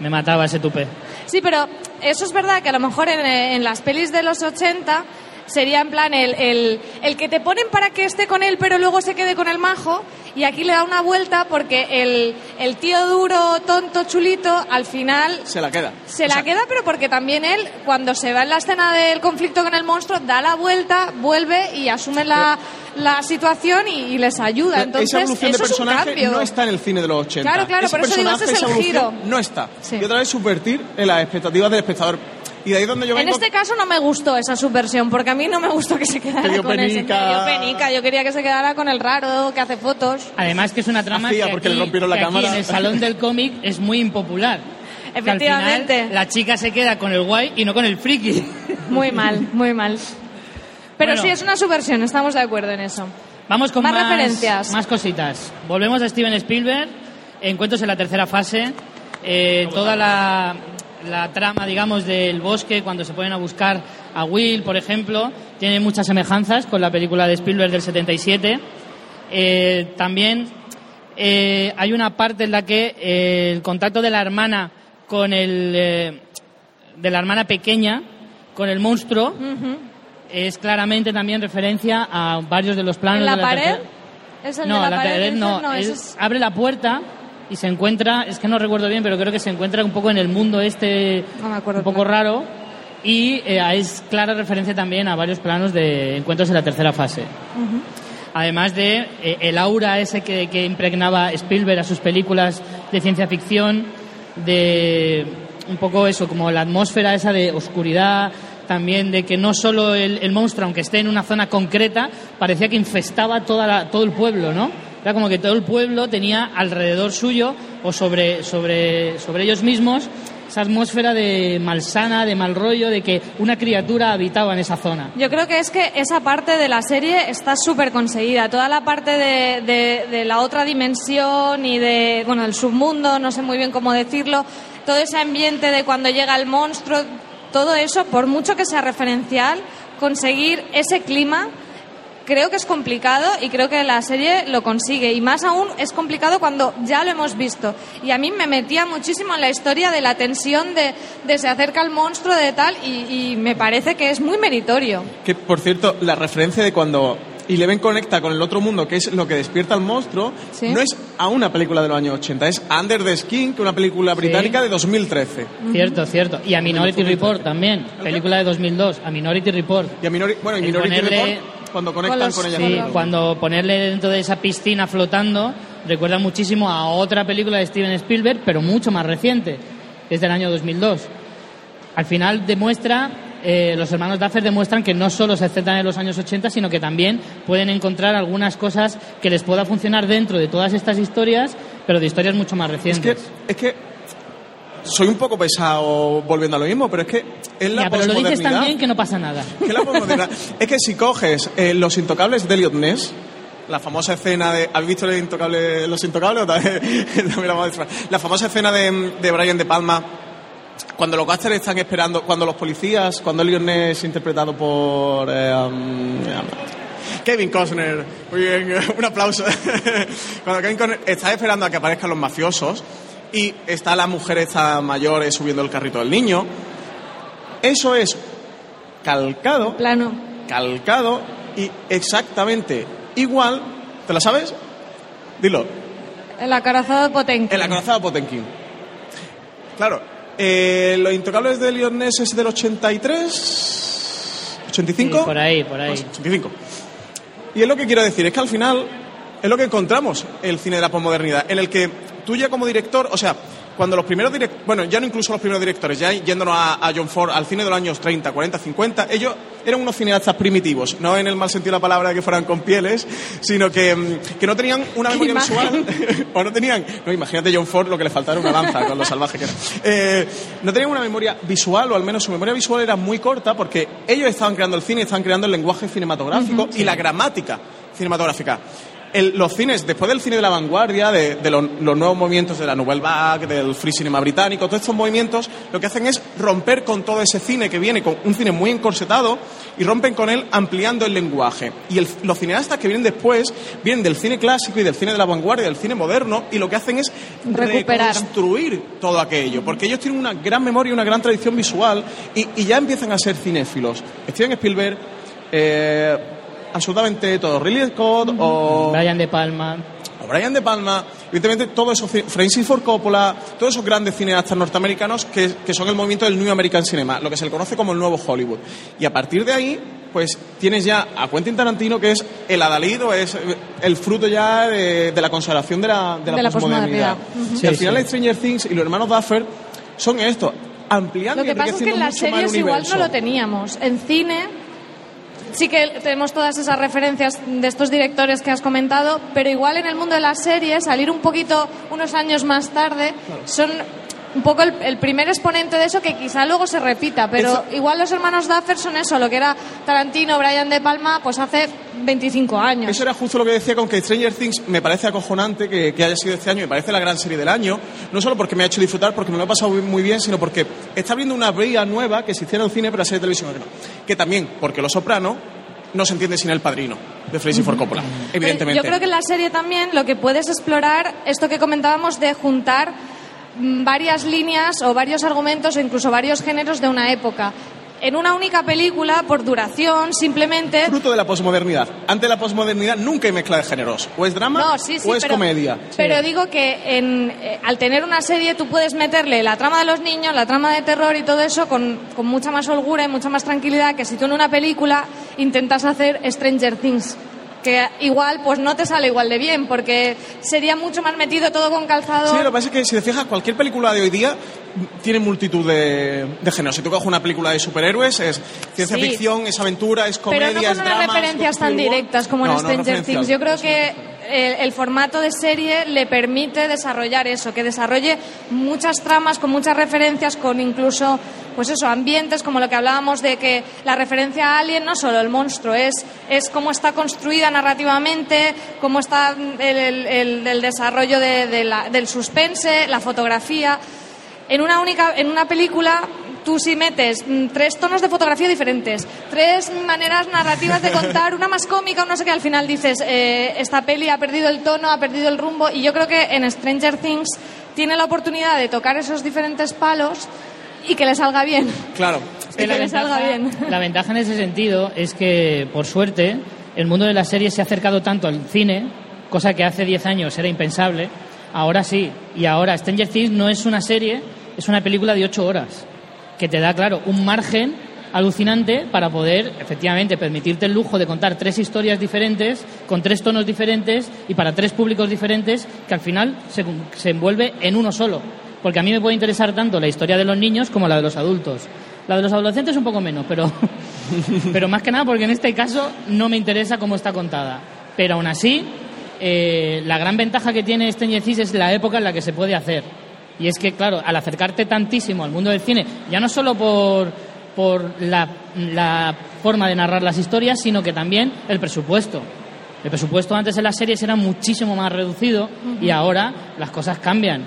Me mataba ese tupé. Sí, pero eso es verdad que a lo mejor en, eh, en las pelis de los 80 sería en plan el, el, el que te ponen para que esté con él pero luego se quede con el majo Y aquí le da una vuelta porque el, el tío duro, tonto, chulito, al final Se la queda. se O la queda, pero porque también él, cuando se va en la escena del conflicto con el monstruo, da la vuelta, vuelve y asume la, la situación y, y les ayuda. Entonces, esa evolución eso de es un personaje cambio. no está en el cine de los 80. Claro, claro, ese por eso digo, personaje, ese es el giro. no está. Sí. Y otra vez subvertir en las expectativas del espectador. Y de ahí donde yo En este caso no me gustó esa subversión, porque a mí no me gustó que se quedara con ese. penica. Dio penica. Yo quería que se quedara con el raro que hace fotos. Además que es una trama Hacía que, porque aquí, le rompieron la que aquí cámara. en el salón del cómic es muy impopular. Que al final Efectivamente. la chica se queda con el guay y no con el friki. Muy mal, muy mal. Pero Bueno. sí, es una subversión, estamos de acuerdo en eso. Vamos con Más más, referencias. más cositas. Volvemos a Steven Spielberg. Encuentros en la tercera fase. Eh, toda la, la trama, digamos, del bosque, cuando se ponen a buscar a Will, por ejemplo, tiene muchas semejanzas con la película de Spielberg del 77. Eh, también eh, hay una parte en la que eh, el contacto de la hermana con el. eh, de la hermana pequeña con el monstruo es claramente también referencia a varios de los planos ¿En la de pared? ¿Es el no, de la, la pared? pared no, es- abre la puerta y se encuentra, es que no recuerdo bien, pero creo que se encuentra un poco en el mundo este No me acuerdo un poco claro. raro y eh, es clara referencia también a varios planos de encuentros en la tercera fase. Además de eh, el aura ese que, que impregnaba Spielberg a sus películas de ciencia ficción, de un poco eso, como la atmósfera esa de oscuridad, también de que no solo el, el monstruo, aunque esté en una zona concreta, parecía que infestaba toda la- todo el pueblo, ¿no? Era como que todo el pueblo tenía alrededor suyo o sobre, sobre, sobre ellos mismos esa atmósfera de malsana, de mal rollo, de que una criatura habitaba en esa zona. Yo creo que es que esa parte de la serie está súper conseguida. Toda la parte de, de- de la otra dimensión y de, bueno, del submundo, no sé muy bien cómo decirlo, todo ese ambiente de cuando llega el monstruo, todo eso, por mucho que sea referencial, conseguir ese clima creo que es complicado y creo que la serie lo consigue. Y más aún es complicado cuando ya lo hemos visto. Y a mí me metía muchísimo en la historia de la tensión de, de se acerca el monstruo de tal y, y me parece que es muy meritorio. Que, por cierto, la referencia de cuando Eleven conecta con el otro mundo, que es lo que despierta al monstruo, Sí. no es a una película de los años 80, es Under the Skin, que es una película británica de 2013. Cierto, cierto. Y a Minority Report también, película de 2002, a Minority Report. Y a Minori- bueno, y Minority ponerle- Report, cuando conectan Con los- con ella. Sí, cuando ponerle dentro de esa piscina flotando recuerda muchísimo a otra película de Steven Spielberg, pero mucho más reciente, que es del año 2002. Al final demuestra, eh, los hermanos Duffer demuestran que no solo se centran en los años 80, sino que también pueden encontrar algunas cosas que les pueda funcionar dentro de todas estas historias, pero de historias mucho más Es recientes. que, es que soy un poco pesado volviendo a lo mismo, pero es que es la Ya, pero lo dices bien que no pasa nada. Que la es que si coges eh, Los Intocables de Elliot Ness, la famosa escena de... ¿Habéis visto Los Intocables? también- también la famosa escena de, de Brian De Palma, cuando los gásteres están esperando, cuando los policías, cuando Elliot Ness, interpretado por... eh, um, Kevin Costner, muy bien, un aplauso. Cuando Kevin Costner está esperando a que aparezcan los mafiosos y está la mujer esta mayor eh, subiendo el carrito del niño, eso es calcado Plano. calcado y exactamente igual. ¿Te la sabes? Dilo. El acorazado de Potenki. El acorazado Potenkin. Claro. eh, Los Intocables de Leon Ness es del 83. ¿85? Sí, por ahí, por ahí. Pues 85. Y es lo que quiero decir, es que al final es lo que encontramos el cine de la posmodernidad, en el que tú ya como director, o sea, cuando los primeros directores, bueno, ya no incluso los primeros directores, ya yéndonos a, a John Ford, al cine de los años 30, 40, 50, ellos eran unos cineastas primitivos, no en el mal sentido de la palabra que fueran con pieles, sino que, mm, que no tenían una ¡Qué memoria visual, o no tenían, no, imagínate John Ford lo que le faltaba era una lanza con lo salvaje que era. Eh, no tenían una memoria visual, o al menos su memoria visual era muy corta, porque ellos estaban creando el cine, estaban creando el lenguaje cinematográfico y la gramática cinematográfica. El- los cines, después del cine de la vanguardia, de, de los, los nuevos movimientos de la Nouvelle Vague, del free cinema británico, todos estos movimientos lo que hacen es romper con todo ese cine que viene con un cine muy encorsetado y rompen con él ampliando el lenguaje. Y el- los cineastas que vienen después vienen del cine clásico y del cine de la vanguardia, del cine moderno, y lo que hacen es Recuperar. reconstruir todo aquello, porque ellos tienen una gran memoria, una gran tradición visual y, y ya empiezan a ser cinéfilos. Steven Spielberg, eh, absolutamente todo, Ridley Scott o, Brian De Palma. o Brian De Palma, evidentemente todo eso, Francis Ford Coppola, todos esos grandes cineastas norteamericanos que, que son el movimiento del New American Cinema, lo que se le conoce como el nuevo Hollywood. Y a partir de ahí, pues tienes ya a Quentin Tarantino, que es el adalid o es el fruto ya de, de la consagración de la, de la, De la posmodernidad. posmodernidad. Y al Sí, final sí. Stranger Things y los hermanos Duffer son esto, ampliando Lo que y pasa es que en las series igual no lo teníamos. En cine sí que tenemos todas esas referencias de estos directores que has comentado, pero igual en el mundo de las series, salir un poquito unos años más tarde, son un poco el, el primer exponente de eso que quizá luego se repita, pero Eso- igual los hermanos Duffer son eso, lo que era Tarantino, Brian De Palma, pues hace 25 años. Eso era justo lo que decía con que Stranger Things me parece acojonante que, que haya sido este año, me parece la gran serie del año, no solo porque me ha hecho disfrutar, porque me lo he pasado muy- bien, sino porque está abriendo una vía nueva que existía en el cine, pero la serie de televisión que no. Que también, porque Los Soprano no se entiende sin el padrino de Francis Ford Coppola, evidentemente. Yo creo que en la serie también lo que puedes explorar, esto que comentábamos de juntar varias líneas o varios argumentos o incluso varios géneros de una época. En una única película, por duración, simplemente... Fruto de la posmodernidad. Ante la posmodernidad nunca hay mezcla de géneros. O es drama No, sí, sí, o es pero, comedia. Pero digo que en, eh, al tener una serie tú puedes meterle la trama de los niños, la trama de terror y todo eso con, con mucha más holgura y mucha más tranquilidad que si tú en una película intentas hacer Stranger Things. Que igual pues no te sale igual de bien porque sería mucho más metido todo con calzado. Sí, lo que pasa es que si te fijas, cualquier película de hoy día tiene multitud de, de géneros. Si tú coges una película de superhéroes, es ciencia Sí. ficción, es aventura, es comedia, pero no con es unas drama. referencias tan directas como en No, no Stranger. Things. Yo creo que el, formato de serie le permite desarrollar eso, que desarrolle muchas tramas con muchas referencias, con incluso, pues eso, ambientes como lo que hablábamos de que la referencia a Alien no solo el monstruo, es, es cómo está construida narrativamente, cómo está el, desarrollo de- de la- del suspense, la fotografía. En una única, en una película tú si metes mm, tres tonos de fotografía diferentes, tres maneras narrativas de contar, una más cómica, no sé qué, al final dices, eh, esta peli ha perdido el tono, ha perdido el rumbo, y yo creo que en Stranger Things tiene la oportunidad de tocar esos diferentes palos y que le salga bien. Claro. Y que le salga bien. la ventaja en ese sentido es que, por suerte, el mundo de las series se ha acercado tanto al cine, cosa que hace 10 años era impensable, ahora sí. Y ahora Stranger Things no es una serie, es una película de 8 horas, que te da, claro, un margen alucinante para poder, efectivamente, permitirte el lujo de contar tres historias diferentes, con tres tonos diferentes y para tres públicos diferentes, que al final se, se envuelve en uno solo. Porque a mí me puede interesar tanto la historia de los niños como la de los adultos. La de los adolescentes un poco menos, pero, pero más que nada porque en este caso no me interesa cómo está contada. Pero aún así, eh, la gran ventaja que tiene Stranger Things es la época en la que se puede hacer. Y es que, claro, al acercarte tantísimo al mundo del cine, ya no solo por, por la, la forma de narrar las historias, sino que también el presupuesto. El presupuesto antes en las series era muchísimo más reducido y ahora las cosas cambian.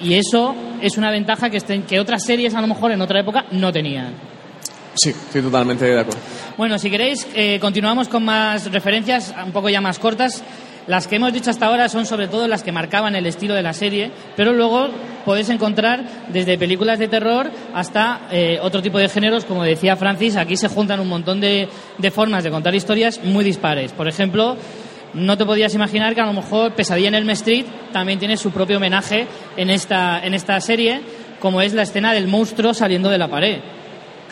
Y eso es una ventaja que, estén- que otras series a lo mejor en otra época no tenían. Sí, estoy totalmente de acuerdo. Bueno, si queréis, eh, continuamos con más referencias, un poco ya más cortas. Las que hemos dicho hasta ahora son sobre todo las que marcaban el estilo de la serie, pero luego podéis encontrar desde películas de terror hasta eh, otro tipo de géneros, como decía Francis, aquí se juntan un montón de, de formas de contar historias muy dispares. Por ejemplo, no te podías imaginar que a lo mejor Pesadilla en Elm Street también tiene su propio homenaje en esta, en esta serie, como es la escena del monstruo saliendo de la pared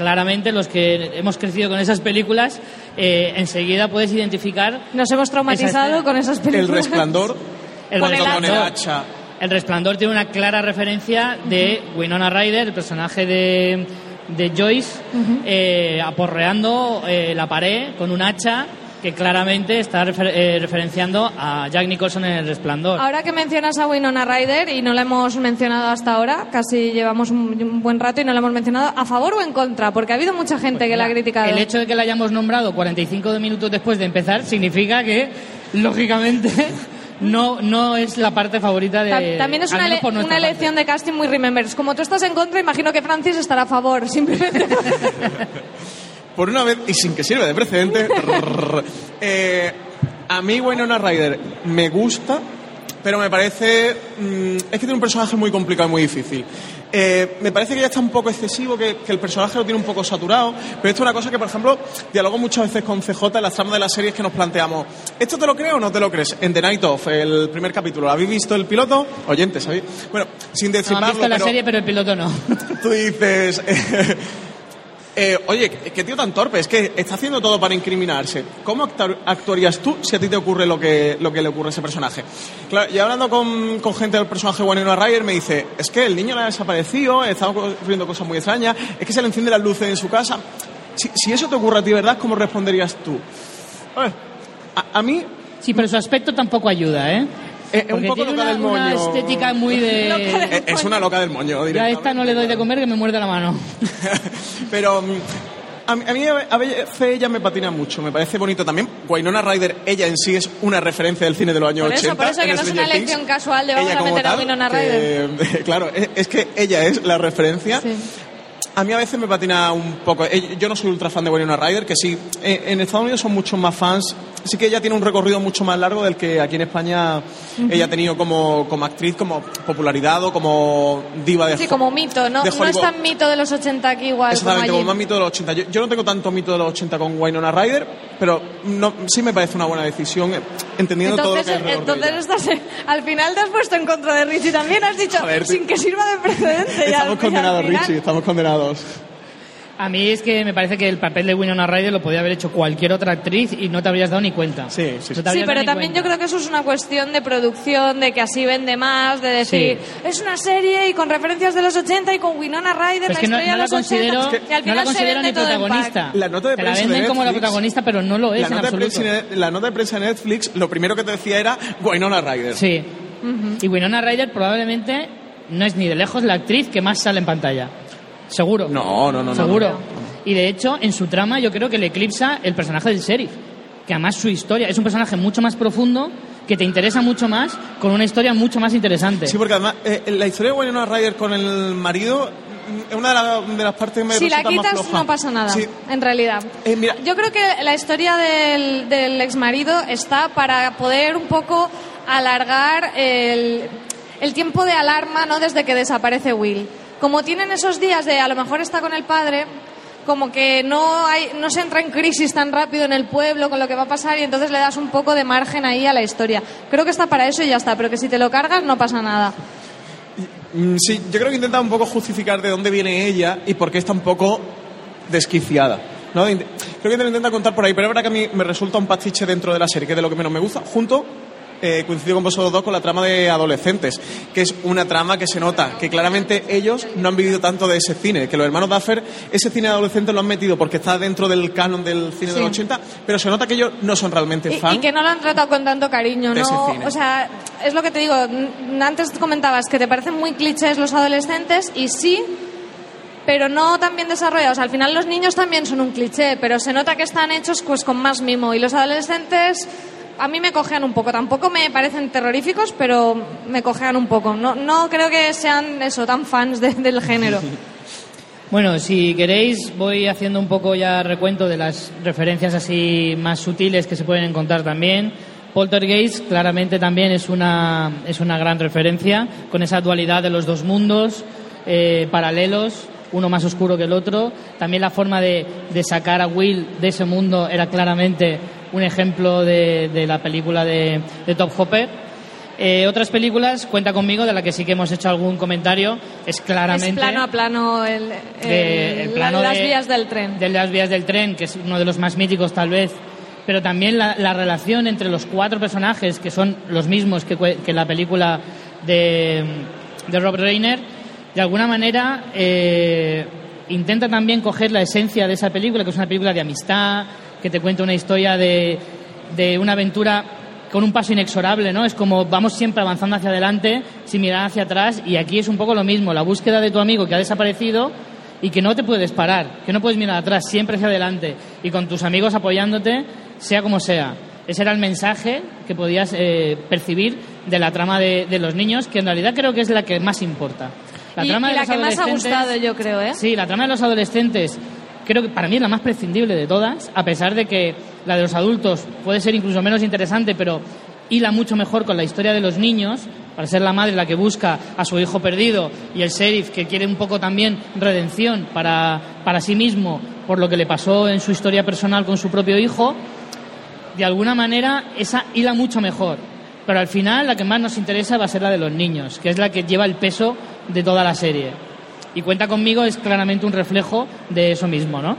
claramente los que hemos crecido con esas películas, eh, enseguida puedes identificar Nos hemos traumatizado Esa con esas películas. El resplandor, el Con el hacha. El resplandor tiene una clara referencia de Winona Ryder, el personaje de, de Joyce, eh, aporreando eh, la pared con un hacha que claramente está refer- eh, referenciando a Jack Nicholson en el resplandor. Ahora que mencionas a Winona Ryder y no la hemos mencionado hasta ahora, casi llevamos un, un buen rato y no la hemos mencionado, ¿a favor o en contra? Porque ha habido mucha gente que la ha criticado. El hecho de que la hayamos nombrado 45 minutos después de empezar significa que, lógicamente, no, no es la parte favorita de. Ta- También es una, una parte. elección de casting muy remembers. Como tú estás en contra, imagino que Francis estará a favor, simplemente. Por una vez, y sin que sirva de precedente, eh, a mí Winona Ryder me gusta, pero me parece... mm, es que tiene un personaje muy complicado y muy difícil. Eh, me parece que ya está un poco excesivo, que, que, el personaje lo tiene un poco saturado, pero esto es una cosa que, por ejemplo, dialogo muchas veces con CJ en las tramas de las series que nos planteamos. ¿Esto te lo creo o no te lo crees? En The Night Of, el primer capítulo, ¿lo habéis visto el piloto? Oyentes, ¿sabéis? Bueno, sin decir no, visto la serie, pero el piloto no. Tú dices... Eh, oye, ¿qué tío tan torpe? Es que está haciendo todo para incriminarse. ¿Cómo actuarías tú si a ti te ocurre lo que, lo que le ocurre a ese personaje? Claro, y hablando con, gente del personaje Winona Ryder, me dice, es que el niño le ha desaparecido, estamos ocurriendo cosas muy extrañas, es que se le enciende las luces en su casa. Si, si eso te ocurre a ti, ¿verdad? ¿Cómo responderías tú? A, a mí... Sí, pero su aspecto tampoco ayuda, ¿eh? Es un poco loca una, del moño. una estética muy de... Es una loca del moño, Ya a esta no le doy de comer que me muerde la mano. Pero a mí, a mí a veces ella me patina mucho, me parece bonito también. Winona Ryder, ella en sí es una referencia del cine de los años por eso, 80. Por eso, que no es una elección casual de vamos a meter tal, a Winona Ryder. Que, claro, es, es, que ella es la referencia. Sí. A mí a veces me patina un poco. Yo no soy ultra fan de Winona Ryder, que sí. En Estados Unidos son muchos más fans. Sí que ella tiene un recorrido mucho más largo del que aquí en España uh -huh. ella ha tenido como, como actriz, como popularidad o como diva de Sí, como mito, ¿no? No es tan mito de los 80 aquí igual. Exactamente, como, como más mito de los 80. Yo, yo, no tengo tanto mito de los 80 con Winona Ryder, pero no, sí me parece una buena decisión, entendiendo entonces, todo lo que es Entonces, estás, al final te has puesto en contra de Richie también, has dicho, ver, sin que sirva de precedente. Estamos condenados, Richie, estamos condenados. A mí es que me parece que el papel de Winona Ryder lo podía haber hecho cualquier otra actriz y no te habrías dado ni cuenta. Sí, sí, sí. sí pero también yo creo que eso es una cuestión de producción, de que así vende más, de decir, sí. es una serie y con referencias de los 80 y con Winona Ryder, pero es que la no, no, la considero, es que, no la considero ni protagonista. La nota de Te la venden como la protagonista, pero no lo es la en nota absoluto. De prensa, la nota de prensa de Netflix, lo primero que te decía era Winona Ryder. Sí. Uh -huh. Y Winona Ryder probablemente no es ni de lejos la actriz que más sale en pantalla. Seguro. No, no, no. Seguro. No, no. Y de hecho, en su trama yo creo que le eclipsa el personaje del sheriff. Que además su historia es un personaje mucho más profundo, que te interesa mucho más, con una historia mucho más interesante. Sí, porque además eh, la historia de Winona Ryder con el marido es una de, la, de, las partes que me Si la quitas más no pasa nada, Sí. en realidad. Eh, mira, Yo creo que la historia del, del exmarido está para poder un poco alargar el, el tiempo de alarma ¿no? desde que desaparece Will. Como tienen esos días de a lo mejor está con el padre, como que no, hay, no se entra en crisis tan rápido en el pueblo con lo que va a pasar y entonces le das un poco de margen ahí a la historia. Creo que está para eso y ya está, pero que si te lo cargas no pasa nada. mm, sí, yo creo que intenta un poco justificar de dónde viene ella y por qué está un poco desquiciada. ¿no? Creo que te lo intenta contar por ahí, pero es verdad que a mí me resulta un pastiche dentro de la serie, que es de lo que menos me gusta, junto eh, coincido con vosotros dos con la trama de adolescentes, que es una trama que se nota que claramente ellos no han vivido tanto de ese cine, que los hermanos Duffer ese cine de adolescentes lo han metido porque está dentro del canon del cine Sí. de los 80, pero se nota que ellos no son realmente Y, fan. y que no lo han tratado con tanto cariño, ¿no? O sea, es lo que te digo. Antes comentabas que te parecen muy clichés los adolescentes y sí, pero no tan bien desarrollados. Al final los niños también son un cliché, pero se nota que están hechos pues con más mimo. Y los adolescentes a mí me cojean un poco. Tampoco me parecen terroríficos, pero me cojean un poco. No, no creo que sean eso, tan fans de- del género. Bueno, si queréis, voy haciendo un poco ya recuento de las referencias así más sutiles que se pueden encontrar también. Poltergeist claramente también es una, es una gran referencia, con esa dualidad de los dos mundos eh, paralelos, uno más oscuro que el otro. También la forma de, de sacar a Will de ese mundo era claramente un ejemplo de, de la película de, de Top Hopper. Eh, otras películas, cuenta conmigo, de la que sí que hemos hecho algún comentario, es claramente... Es plano a plano el, el- de- el plano la- las vías del tren. de las vías del tren, que es uno de los más míticos tal vez, pero también la, la relación entre los cuatro personajes, que son los mismos que, que la película de, de Rob Reiner, de alguna manera eh, intenta también coger la esencia de esa película, que es una película de amistad, que te cuenta una historia de, de una aventura con un paso inexorable, ¿no? Es como vamos siempre avanzando hacia adelante sin mirar hacia atrás y aquí es un poco lo mismo, la búsqueda de tu amigo que ha desaparecido y que no te puedes parar, que no puedes mirar atrás, siempre hacia adelante y con tus amigos apoyándote, sea como sea. Ese era el mensaje que podías eh, percibir de la trama de, de los niños, que en realidad creo que es la que más importa. La y, trama y de la los que más ha gustado, yo creo, ¿eh? Sí, la trama de los adolescentes creo que para mí es la más prescindible de todas, a pesar de que la de los adultos puede ser incluso menos interesante, pero hila mucho mejor con la historia de los niños, para ser la madre la que busca a su hijo perdido y el sheriff que quiere un poco también redención para, para sí mismo por lo que le pasó en su historia personal con su propio hijo, de alguna manera esa hila mucho mejor. Pero al final la que más nos interesa va a ser la de los niños, que es la que lleva el peso de toda la serie. Y Cuenta conmigo es claramente un reflejo de eso mismo, ¿no?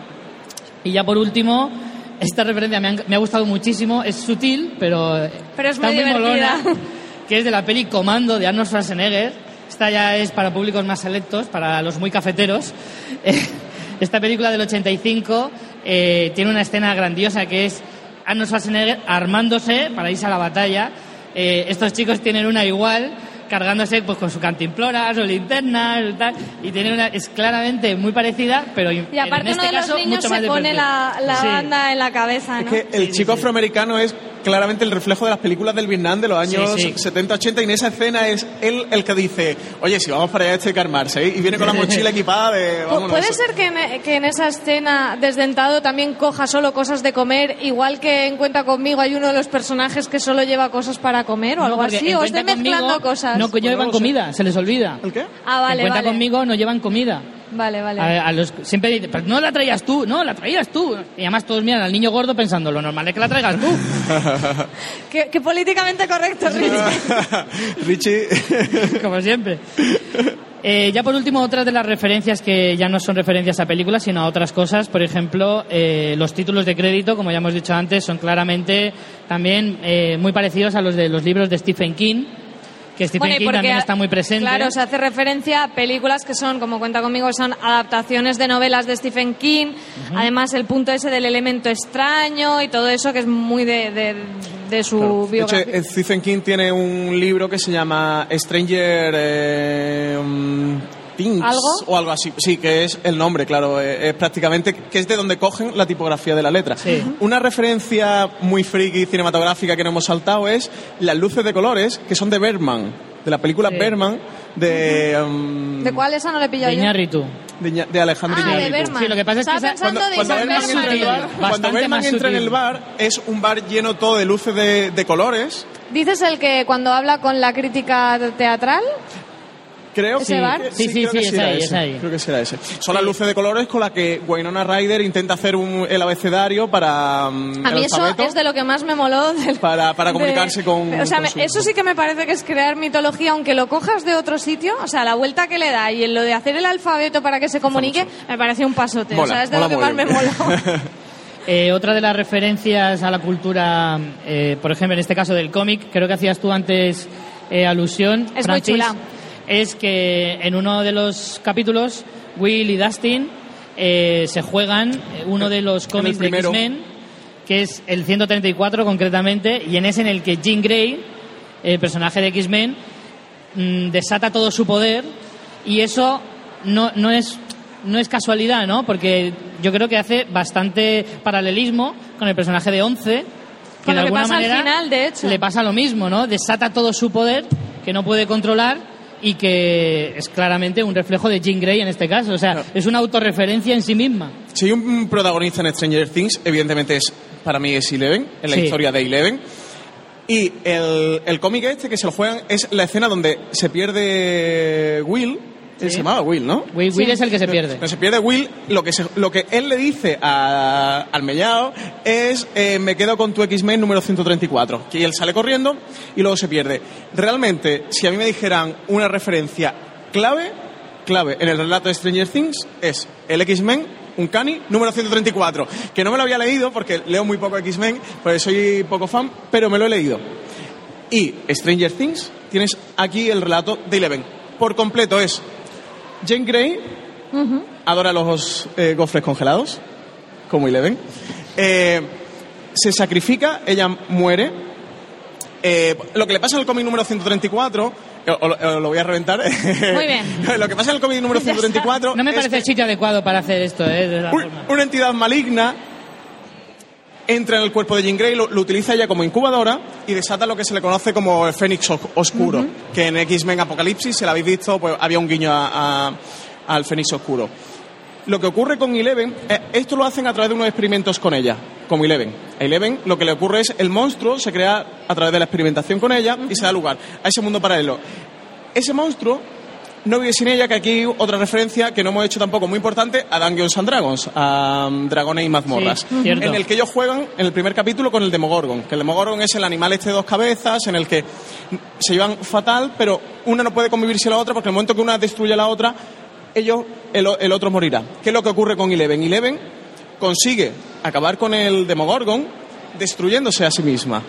Y ya por último, esta referencia me ha, me ha gustado muchísimo, es sutil, pero, Pero es está muy divertida. molona, que es de la peli Comando de Arnold Schwarzenegger. Esta ya es para públicos más selectos, para los muy cafeteros. Eh, Esta película del 85 eh, tiene una escena grandiosa que es Arnold Schwarzenegger armándose para irse a la batalla. Eh, estos chicos tienen una igual cargándose pues con su cantimplora, su linterna y tal, y tiene una es claramente muy parecida, pero Y aparte en este uno de los caso niños mucho más se pone la, la Sí. banda en la cabeza, Es ¿no? que el Sí, chico sí, sí. afroamericano es claramente el reflejo de las películas del Vietnam de los años Sí, sí. 70-80 y en esa escena es él el que dice, oye, si vamos para allá este hay que armarse ¿eh? y viene con la mochila equipada de... Vámonos. ¿Puede ser que en, que en esa escena desdentado también coja solo cosas de comer, igual que en Cuenta conmigo hay uno de los personajes que solo lleva cosas para comer o No, algo así? ¿O Cuenta mezclando conmigo cosas? No, que no llevan sé. comida, se les olvida. ¿El qué? Ah, vale, en Cuenta vale. conmigo no llevan comida. Vale, vale. A, a los, siempre dicen, pero no la traías tú, no, la traías tú. Y además todos miran al niño gordo pensando, lo normal es que la traigas tú. Qué, qué políticamente correcto, Richie. Richie... como siempre. Eh, ya por último, otras de las referencias que ya no son referencias a películas, sino a otras cosas. Por ejemplo, eh, los títulos de crédito, como ya hemos dicho antes, son claramente también eh, muy parecidos a los de los libros de Stephen King, que Stephen Bueno, King porque, también está muy presente. Claro, se hace referencia a películas que son, como cuenta conmigo, son adaptaciones de novelas de Stephen King. Además, el punto ese del elemento extraño y todo eso que es muy de, de, de su Claro. De hecho, biografía. eh, Stephen King tiene un libro que se llama Stranger eh, um, Things ¿Algo? o algo así. Sí, que es el nombre, claro. eh, es prácticamente que es de donde cogen la tipografía de la letra. Sí. Una referencia muy friki cinematográfica que no hemos saltado es las luces de colores que son de Bergman, de la película Sí. Bergman de um, ¿De cuál esa no le pillado de yo? Iñárritu. de, de Alejandro Ah, de. Sí, lo que pasa es que esa- Cuando, Bergman. entra en el bar, Bastante cuando Bergman más entra en sutil. el bar, es un bar lleno todo de luces de, de colores. ¿Dices el que cuando habla con la crítica teatral? Creo ¿Ese que bar? Sí, sí, creo sí, que es era ahí, ese. es ahí. Creo que será ese. Son las luces de colores con las que Winona Ryder intenta hacer un, el abecedario para mm, A el mí eso es de lo que más me moló. del- Para- para de- comunicarse con- O sea, con me- su eso hijo. sí que me parece que es crear mitología, aunque lo cojas de otro sitio. O sea, la vuelta que le da y en lo de hacer el alfabeto para que se comunique, me parece un pasote. o Mola, sea, es de lo que más me mogollón. moló. Eh, otra de las referencias a la cultura, eh, por ejemplo, en este caso del cómic, creo que hacías tú antes eh, alusión, Es muy Francis, chula. Es que en uno de los capítulos, Will y Dustin eh, se juegan eh, uno de los cómics de. X-Men, que es el 134 concretamente, y en ese en el que Jean Grey, el personaje de X-Men, mm, desata todo su poder y eso no, no es no es casualidad, ¿no? Porque yo creo que hace bastante paralelismo con el personaje de Once, que Con de lo que alguna pasa al manera final, de hecho. le pasa lo mismo, ¿no? Desata todo su poder que no puede controlar y que es claramente un reflejo de Jean Grey en este caso, o sea, es una autorreferencia en sí misma. Si hay un protagonista en Stranger Things, evidentemente es para mí es Eleven, en la Sí. historia de Eleven. Y el, el cómic este que se lo juegan es la escena donde se pierde Will. Sí. se llamaba Will, ¿no? Will, Will es el que se pierde. Pero se pierde Will, lo que, se- lo que él le dice a- al mellao es eh, me quedo con tu X-Men número 134. Y él sale corriendo y luego se pierde. Realmente, si a mí me dijeran una referencia clave, clave en el relato de Stranger Things, es el X-Men, un cani, número 134. Que no me lo había leído porque leo muy poco X-Men, porque soy poco fan, pero me lo he leído. Y Stranger Things, tienes aquí el relato de Eleven. Por completo es Jane Grey adora los eh, gofres congelados, como Eleven. Eh, se sacrifica, ella muere. Eh, lo que le pasa en el cómic número 134, eh, o lo, o lo voy a reventar. Muy bien. lo que pasa en el cómic número 134 No me parece el sitio adecuado para hacer esto, ¿eh? De la un- forma. una entidad maligna entra en el cuerpo de Jean Grey, lo, lo utiliza ella como incubadora y desata lo que se le conoce como el Fénix os- Oscuro, que en X-Men Apocalipsis, si lo habéis visto, pues había un guiño a- a- al Fénix Oscuro. Lo que ocurre con Eleven, eh, esto lo hacen a través de unos experimentos con ella, como Eleven. A Eleven lo que le ocurre es el monstruo se crea a través de la experimentación con ella y se da lugar a ese mundo paralelo. Ese monstruo no vive sin ella, que aquí otra referencia que no hemos hecho tampoco muy importante a Dungeons and Dragons, a um, Dragones y mazmorras, Sí, en el que ellos juegan en el primer capítulo con el Demogorgon, que el Demogorgon es el animal este de dos cabezas, en el que se llevan fatal, pero una no puede convivir sin la otra, porque en el momento que una destruye a la otra, ellos, el, el otro morirá. ¿Qué es lo que ocurre con Eleven? Eleven consigue acabar con el Demogorgon destruyéndose a sí misma.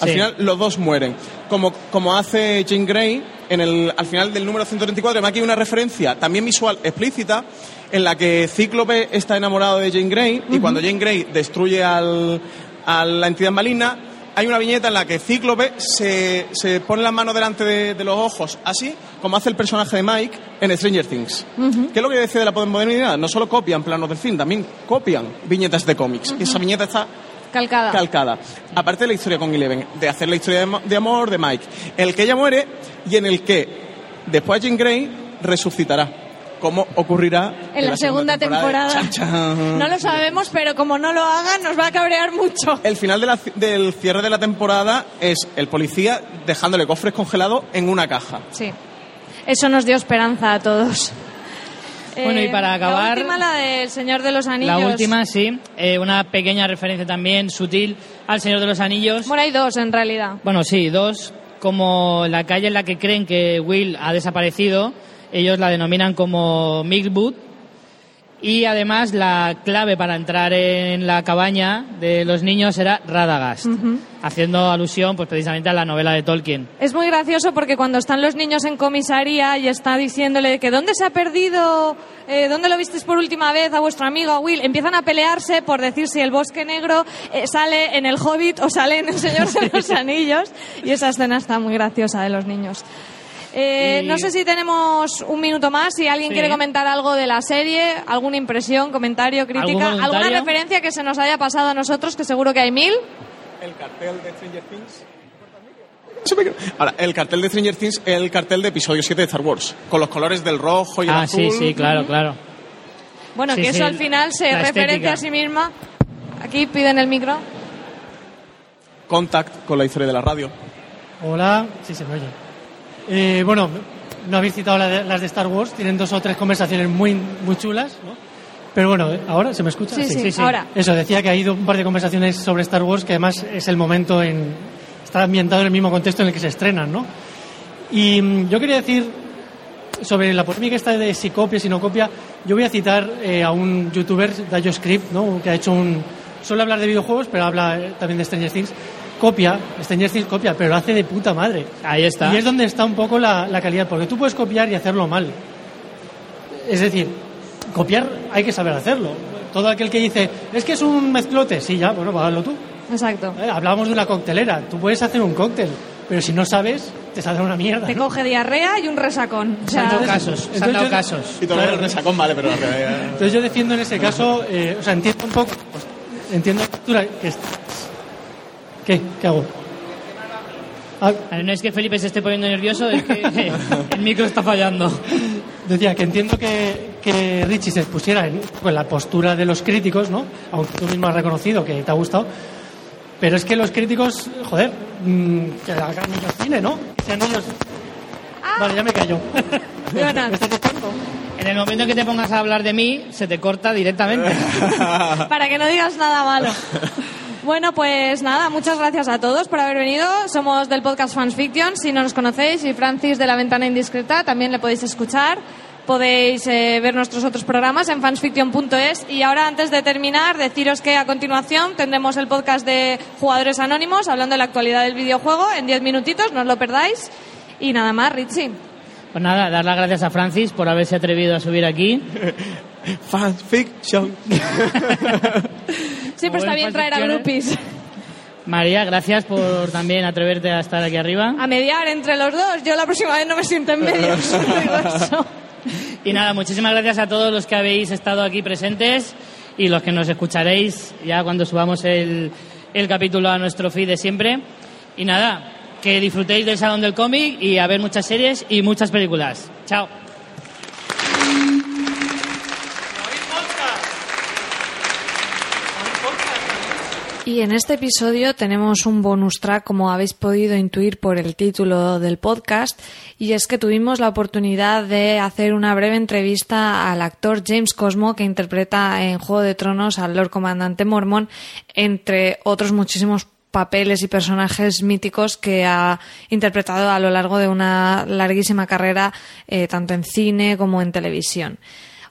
Al Sí. final los dos mueren. Como, como hace Jane Grey en el, al final del número 134. Además aquí hay una referencia también visual explícita en la que Cíclope está enamorado de Jane Grey y cuando Jane Grey destruye al, a la entidad maligna hay una viñeta en la que Cíclope se, se pone las manos delante de, de los ojos, así como hace el personaje de Mike en Stranger Things. ¿Qué es lo que decía de la modernidad? No solo copian planos del film, también copian viñetas de cómics. Esa viñeta está Calcada. calcada. Aparte de la historia con Eleven, de hacer la historia de, mo- de amor de Mike, en el que ella muere y en el que después Jean Grey resucitará. ¿Cómo ocurrirá en la, segunda, temporada. Chan, chan. No lo sabemos, pero como no lo hagan, nos va a cabrear mucho. El final de la- del cierre de la temporada es el policía dejándole cofres congelados en una caja. Sí. Eso nos dio esperanza a todos. Bueno, y para acabar- La última, la del Señor de los Anillos. La última, sí. Eh, una pequeña referencia también sutil al Señor de los Anillos. Bueno, hay dos en realidad. Bueno, sí, dos. Como la calle en la que creen que Will ha desaparecido, ellos la denominan como Milkwood. Y además la clave para entrar en la cabaña de los niños era Radagast, haciendo alusión pues precisamente a la novela de Tolkien. Es muy gracioso porque cuando están los niños en comisaría y está diciéndole que dónde se ha perdido, eh, dónde lo visteis por última vez a vuestro amigo, a Will, empiezan a pelearse por decir si el bosque negro eh, sale en el Hobbit o sale en el Señor de los Anillos. Y esa escena está muy graciosa de los niños. Eh, Y- No sé si tenemos un minuto más. Si alguien Sí. quiere comentar algo de la serie, alguna impresión, comentario, crítica, ¿Algún alguna referencia que se nos haya pasado a nosotros, que seguro que hay mil. El cartel de Stranger Things. Ahora, el cartel de Stranger Things es el cartel de episodio 7 de Star Wars, con los colores del rojo y el Ah, azul. sí, sí, claro, claro. Bueno, Sí, que sí, eso al final se referencia a sí misma. Aquí piden el micro. Contact con la historia de la radio. Hola, sí se me oye. Eh, bueno, no habéis citado la de- las de Star Wars, tienen dos o tres conversaciones muy, muy chulas, ¿no? Pero bueno, ¿ahora se me escucha? Sí, sí, sí, sí. ahora. Eso, decía que ha ido un par de conversaciones sobre Star Wars, que además es el momento en... Está ambientado en el mismo contexto en el que se estrenan, ¿no? Y mm, yo quería decir sobre la polémica esta de si copia, si no copia, yo voy a citar eh, a un youtuber, DayoScript, ¿no? Que ha hecho un... Suele hablar de videojuegos, pero habla eh, también de Stranger Things. Copia, Stranger Things copia, pero lo hace de puta madre. Ahí está. Y es donde está un poco la, la calidad, porque tú puedes copiar y hacerlo mal. Es decir, copiar hay que saber hacerlo. Todo aquel que dice, es que es un mezclote, sí, ya, bueno, pues hazlo tú. Exacto. Eh, hablábamos de una coctelera, tú puedes hacer un cóctel, pero si no sabes, te saldrá una mierda. Te ¿no? coge diarrea y un resacón. O sea, Se han dado casos, se han Entonces dado yo- casos. Y todo Claro. el resacón vale, pero la realidad- Entonces yo defiendo en ese caso, eh, o sea, entiendo un poco, pues, entiendo la postura que. ¿Qué? ¿Qué hago? Ah, Ah, No es que Felipe se esté poniendo nervioso, es que el micro está fallando. Decía que entiendo que, que Richie se pusiera en, en la postura de los críticos, ¿no? Aunque tú mismo has reconocido que te ha gustado. Pero es que los críticos, joder, mm, que hagan ellos cine, ¿no? Sean ellos. Vale, ya me callo. Jonas. ¿Me estás tocando? En el momento que te pongas a hablar de mí, se te corta directamente. para que no digas nada malo. Bueno, pues nada, muchas gracias a todos por haber venido. Somos del podcast Fans Fiction. Si no nos conocéis, y Francis de la Ventana Indiscreta, también le podéis escuchar. Podéis eh, ver nuestros otros programas en fansfiction.es. Y ahora, antes de terminar, deciros que a continuación tendremos el podcast de Jugadores Anónimos, hablando de la actualidad del videojuego, en 10 minutitos, no os lo perdáis. Y nada más, Richie. Pues nada, dar las gracias a Francis por haberse atrevido a subir aquí. Fan fiction. Siempre está bien en traer a groupies. María, gracias por también atreverte a estar aquí arriba. A mediar entre los dos. Yo la próxima vez no me siento en medio. Y nada, muchísimas gracias a todos los que habéis estado aquí presentes y los que nos escucharéis ya cuando subamos el, el capítulo a nuestro feed de siempre. Y nada, que disfrutéis del Salón del Cómic y a ver muchas series y muchas películas. Chao. Y en este episodio tenemos un bonus track, como habéis podido intuir por el título del podcast, y es que tuvimos la oportunidad de hacer una breve entrevista al actor James Cosmo, que interpreta en Juego de Tronos al Lord Comandante Mormon, entre otros muchísimos papeles y personajes míticos que ha interpretado a lo largo de una larguísima carrera, eh, tanto en cine como en televisión.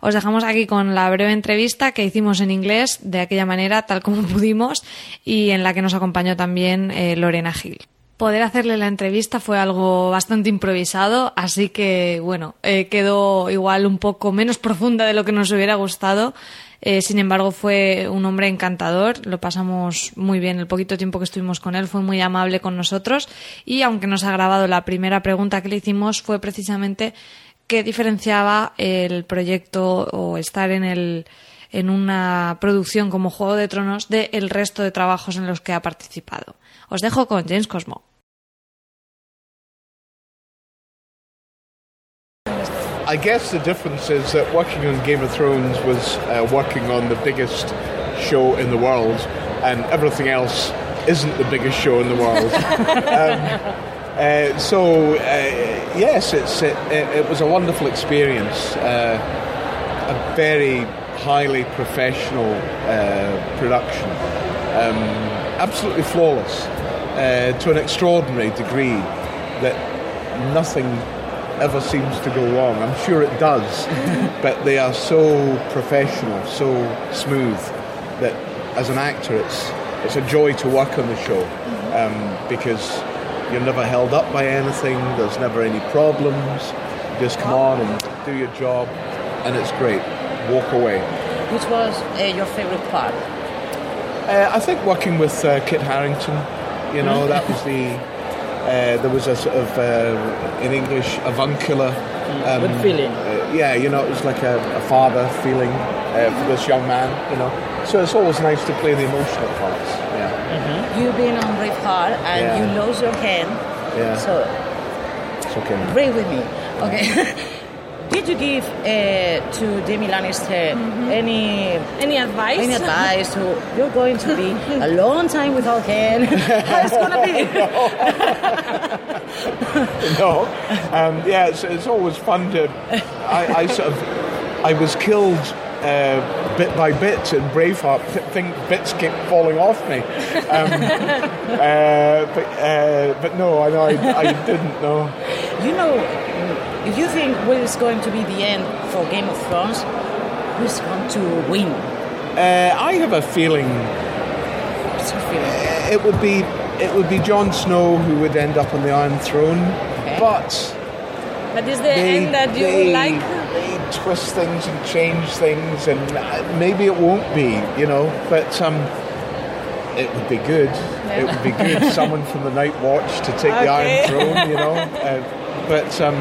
Os dejamos aquí con la breve entrevista que hicimos en inglés, de aquella manera, tal como pudimos, y en la que nos acompañó también eh, Lorena Gil. Poder hacerle la entrevista fue algo bastante improvisado, así que, bueno, eh, quedó igual un poco menos profunda de lo que nos hubiera gustado. Eh, sin embargo, fue un hombre encantador, lo pasamos muy bien. El poquito tiempo que estuvimos con él fue muy amable con nosotros y aunque nos ha grabado la primera pregunta que le hicimos fue precisamente qué diferenciaba el proyecto o estar en el en una producción como Juego de Tronos del el resto de trabajos en los que ha participado. Os dejo con James Cosmo. I guess the difference is that working on Game of Thrones was uh, working on the biggest show in the world, and everything else isn't the biggest show in the world. um, Uh, so uh, yes, it's it, it, was a wonderful experience. Uh, a very highly professional uh, production, um, absolutely flawless uh, to an extraordinary degree that nothing ever seems to go wrong. I'm sure it does, but they are so professional, so smooth that as an actor, it's it's a joy to work on the show um, because you're never held up by anything. There's never any problems. You just come on and do your job, and it's great. Walk away. Which was uh, your favorite part? Uh, I think working with uh, Kit Harrington. You know, mm-hmm. that was the. Uh, there was a sort of, uh, in English, avuncular. Um, Good feeling. Uh, yeah, you know, it was like a, a father feeling for this young man. You know, so it's always nice to play the emotional parts. Yeah. Mm-hmm. You've been on Braveheart and yeah. you lose your hand. Yeah. So it's okay. Pray with me. Okay. Did you give uh, to Demi Lannister mm-hmm. any any advice? Any advice? So you're going to be a long time without Ken. How it's gonna be? no. Um, yeah, it's, it's, always fun to. I, I sort of. I was killed uh, bit by bit in Braveheart, think bits keep falling off me. Um, uh, but, uh, but no, I, I, I didn't know. You know, if you think what is going to be the end for Game of Thrones, who's going to win? Uh, I have a feeling. What's your feeling? It would be it would be Jon Snow who would end up on the Iron Throne, okay. but. But is the they, end that you they, like? Twist things and change things, and maybe it won't be, you know, but um, it would be good. It would be good. Someone from the Night Watch to take okay. the Iron Throne, you know. Uh, but um,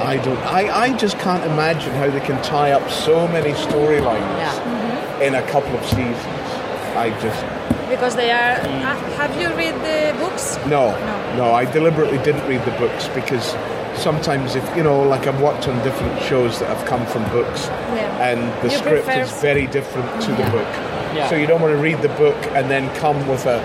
I don't. I, I just can't imagine how they can tie up so many storylines yeah. mm-hmm. in a couple of seasons. I just because they are. Uh, have you read the books? No, no, no. I deliberately didn't read the books because sometimes if you know like I've worked on different shows that have come from books yeah. and the you script prefer... is very different to yeah. the book yeah. so you don't want to read the book and then come with a,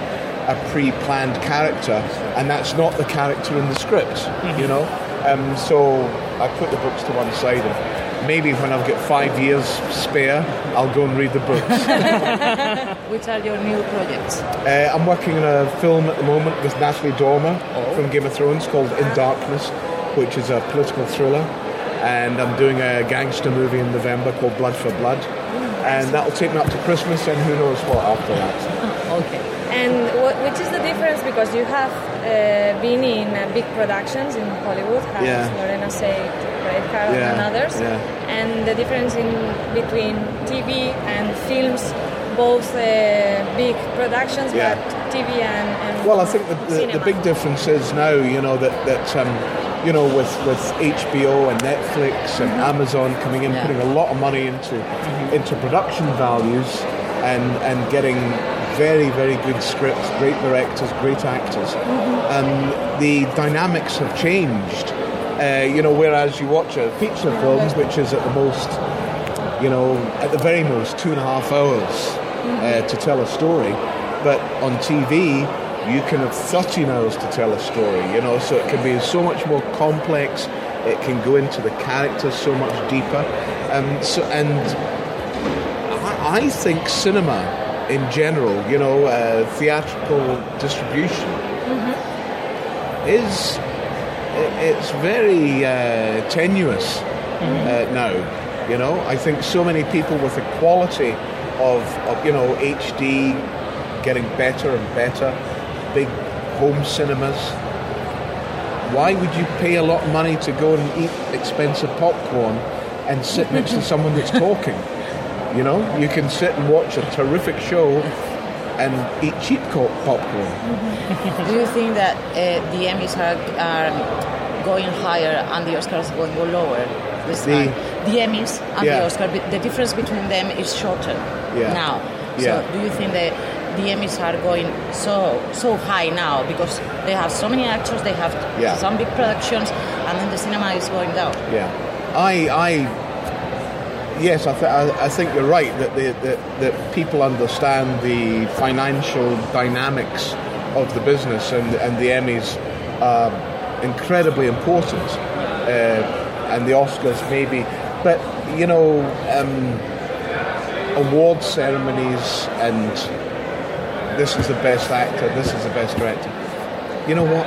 a pre-planned character and that's not the character in the script mm-hmm. you know um, so I put the books to one side and maybe when I've got five years spare I'll go and read the books which are your new projects uh, I'm working on a film at the moment with Natalie Dormer oh. from Game of Thrones called In Darkness which is a political thriller. And I'm doing a gangster movie in November called Blood for Blood. And that'll take me up to Christmas and who knows what after that. okay. And what, which is the difference? Because you have uh, been in uh, big productions in Hollywood, as yeah. Lorena said, Braveheart yeah. and others. Yeah. And the difference in between TV and films, both uh, big productions, yeah. but TV and, and well, I think the, the, the, big difference is now, you know, that that um, you know, with, with HBO and Netflix and mm-hmm. Amazon coming in, yeah. putting a lot of money into mm-hmm. into production values and and getting very very good scripts, great directors, great actors, mm-hmm. and the dynamics have changed. Uh, you know, whereas you watch a feature film, which is at the most, you know, at the very most two and a half hours uh, to tell a story But on TV, you can have 13 hours to tell a story, you know, so it can be so much more complex. It can go into the characters so much deeper. Um, so, and I, I think cinema in general, you know, uh, theatrical distribution is i- it's very uh, tenuous uh, now. You know, I think so many people with the quality of, of you know HD getting better and better, big home cinemas. Why would you pay a lot of money to go and eat expensive popcorn and sit next to someone that's talking? You know, you can sit and watch a terrific show and eat cheap popcorn. Do you think that uh, the Emmys are, are going higher and the Oscars going lower this The- time? The Emmys and Yeah. the Oscar, the difference between them is shorter Yeah. now. Yeah. So do you think that the Emmys are going so so high now because they have so many actors, they have Yeah. some big productions, and then the cinema is going down? Yeah, I, I, yes, I, th- I, I think you're right that, the, that that people understand the financial dynamics of the business, and and the Emmys are incredibly important, uh, and the Oscars maybe, but you know, um, award ceremonies and this is the best actor, this is the best director. You know what?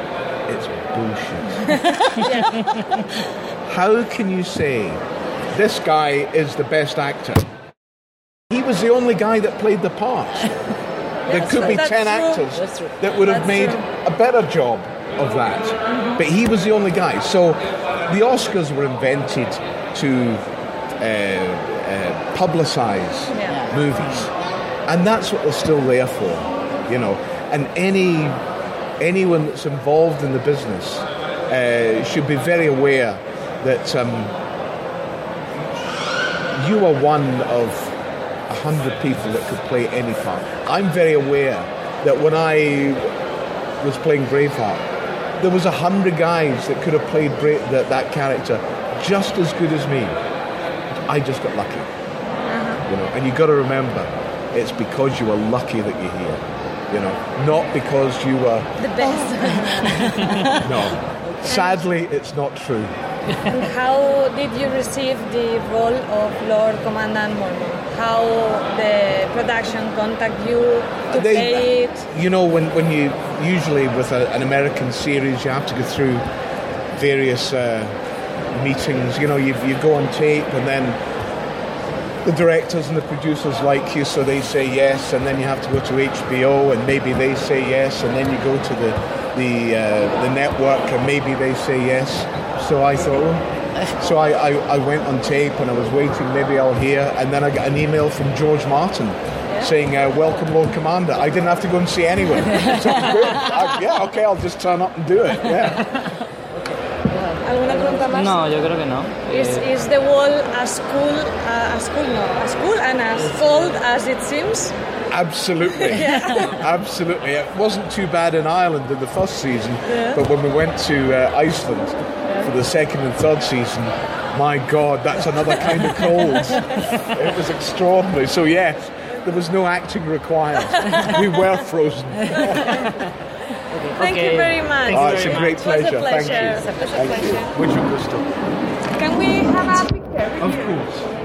It's bullshit. How can you say this guy is the best actor? He was the only guy that played the part. there could be That's 10 true. actors that would have That's made true. a better job of that. But he was the only guy. So the Oscars were invented to uh, uh, publicize Yeah. movies. And that's what they're still there for, you know. And any anyone that's involved in the business uh, should be very aware that um, you are one of a hundred people that could play any part. I'm very aware that when I was playing Braveheart, there was a hundred guys that could have played Bra- that, that character just as good as me. I just got lucky, you know. And you've got to remember, it's because you were lucky that you're here, you know, not because you were. The best. No, sadly, it's not true. and how did you receive the role of Lord Commandant Mormon? How the production contact you to They- play it? You know, when, when you usually with a, an American series, you have to go through various uh, meetings. You know, you, you go on tape, and then the directors and the producers like you, so they say yes, and then you have to go to HBO, and maybe they say yes, and then you go to the the uh, the network, and maybe they say yes. So I thought. oh. So I, I, I went on tape and I was waiting, maybe I'll hear, and then I got an email from George Martin saying, uh, Welcome, Lord Commander. I didn't have to go and see anyone. So, good. I- yeah, okay, I'll just turn up and do it. Yeah. ¿Alguna pregunta más? No, yo creo que no. Is, Eh, is the wall as cool, uh, as cool, no, as cool and as cold as it seems? Absolutely. Absolutely. It wasn't too bad in Ireland in the first season, but when we went to uh, Iceland for the second and third season, my God, that's another kind of cold. it was extraordinary. So, yes, there was no acting required. we were frozen. Thank okay. you very much. Oh, it's a great pleasure. A pleasure. Thank you. A pleasure. Thank you. Can we have a picture? Of course.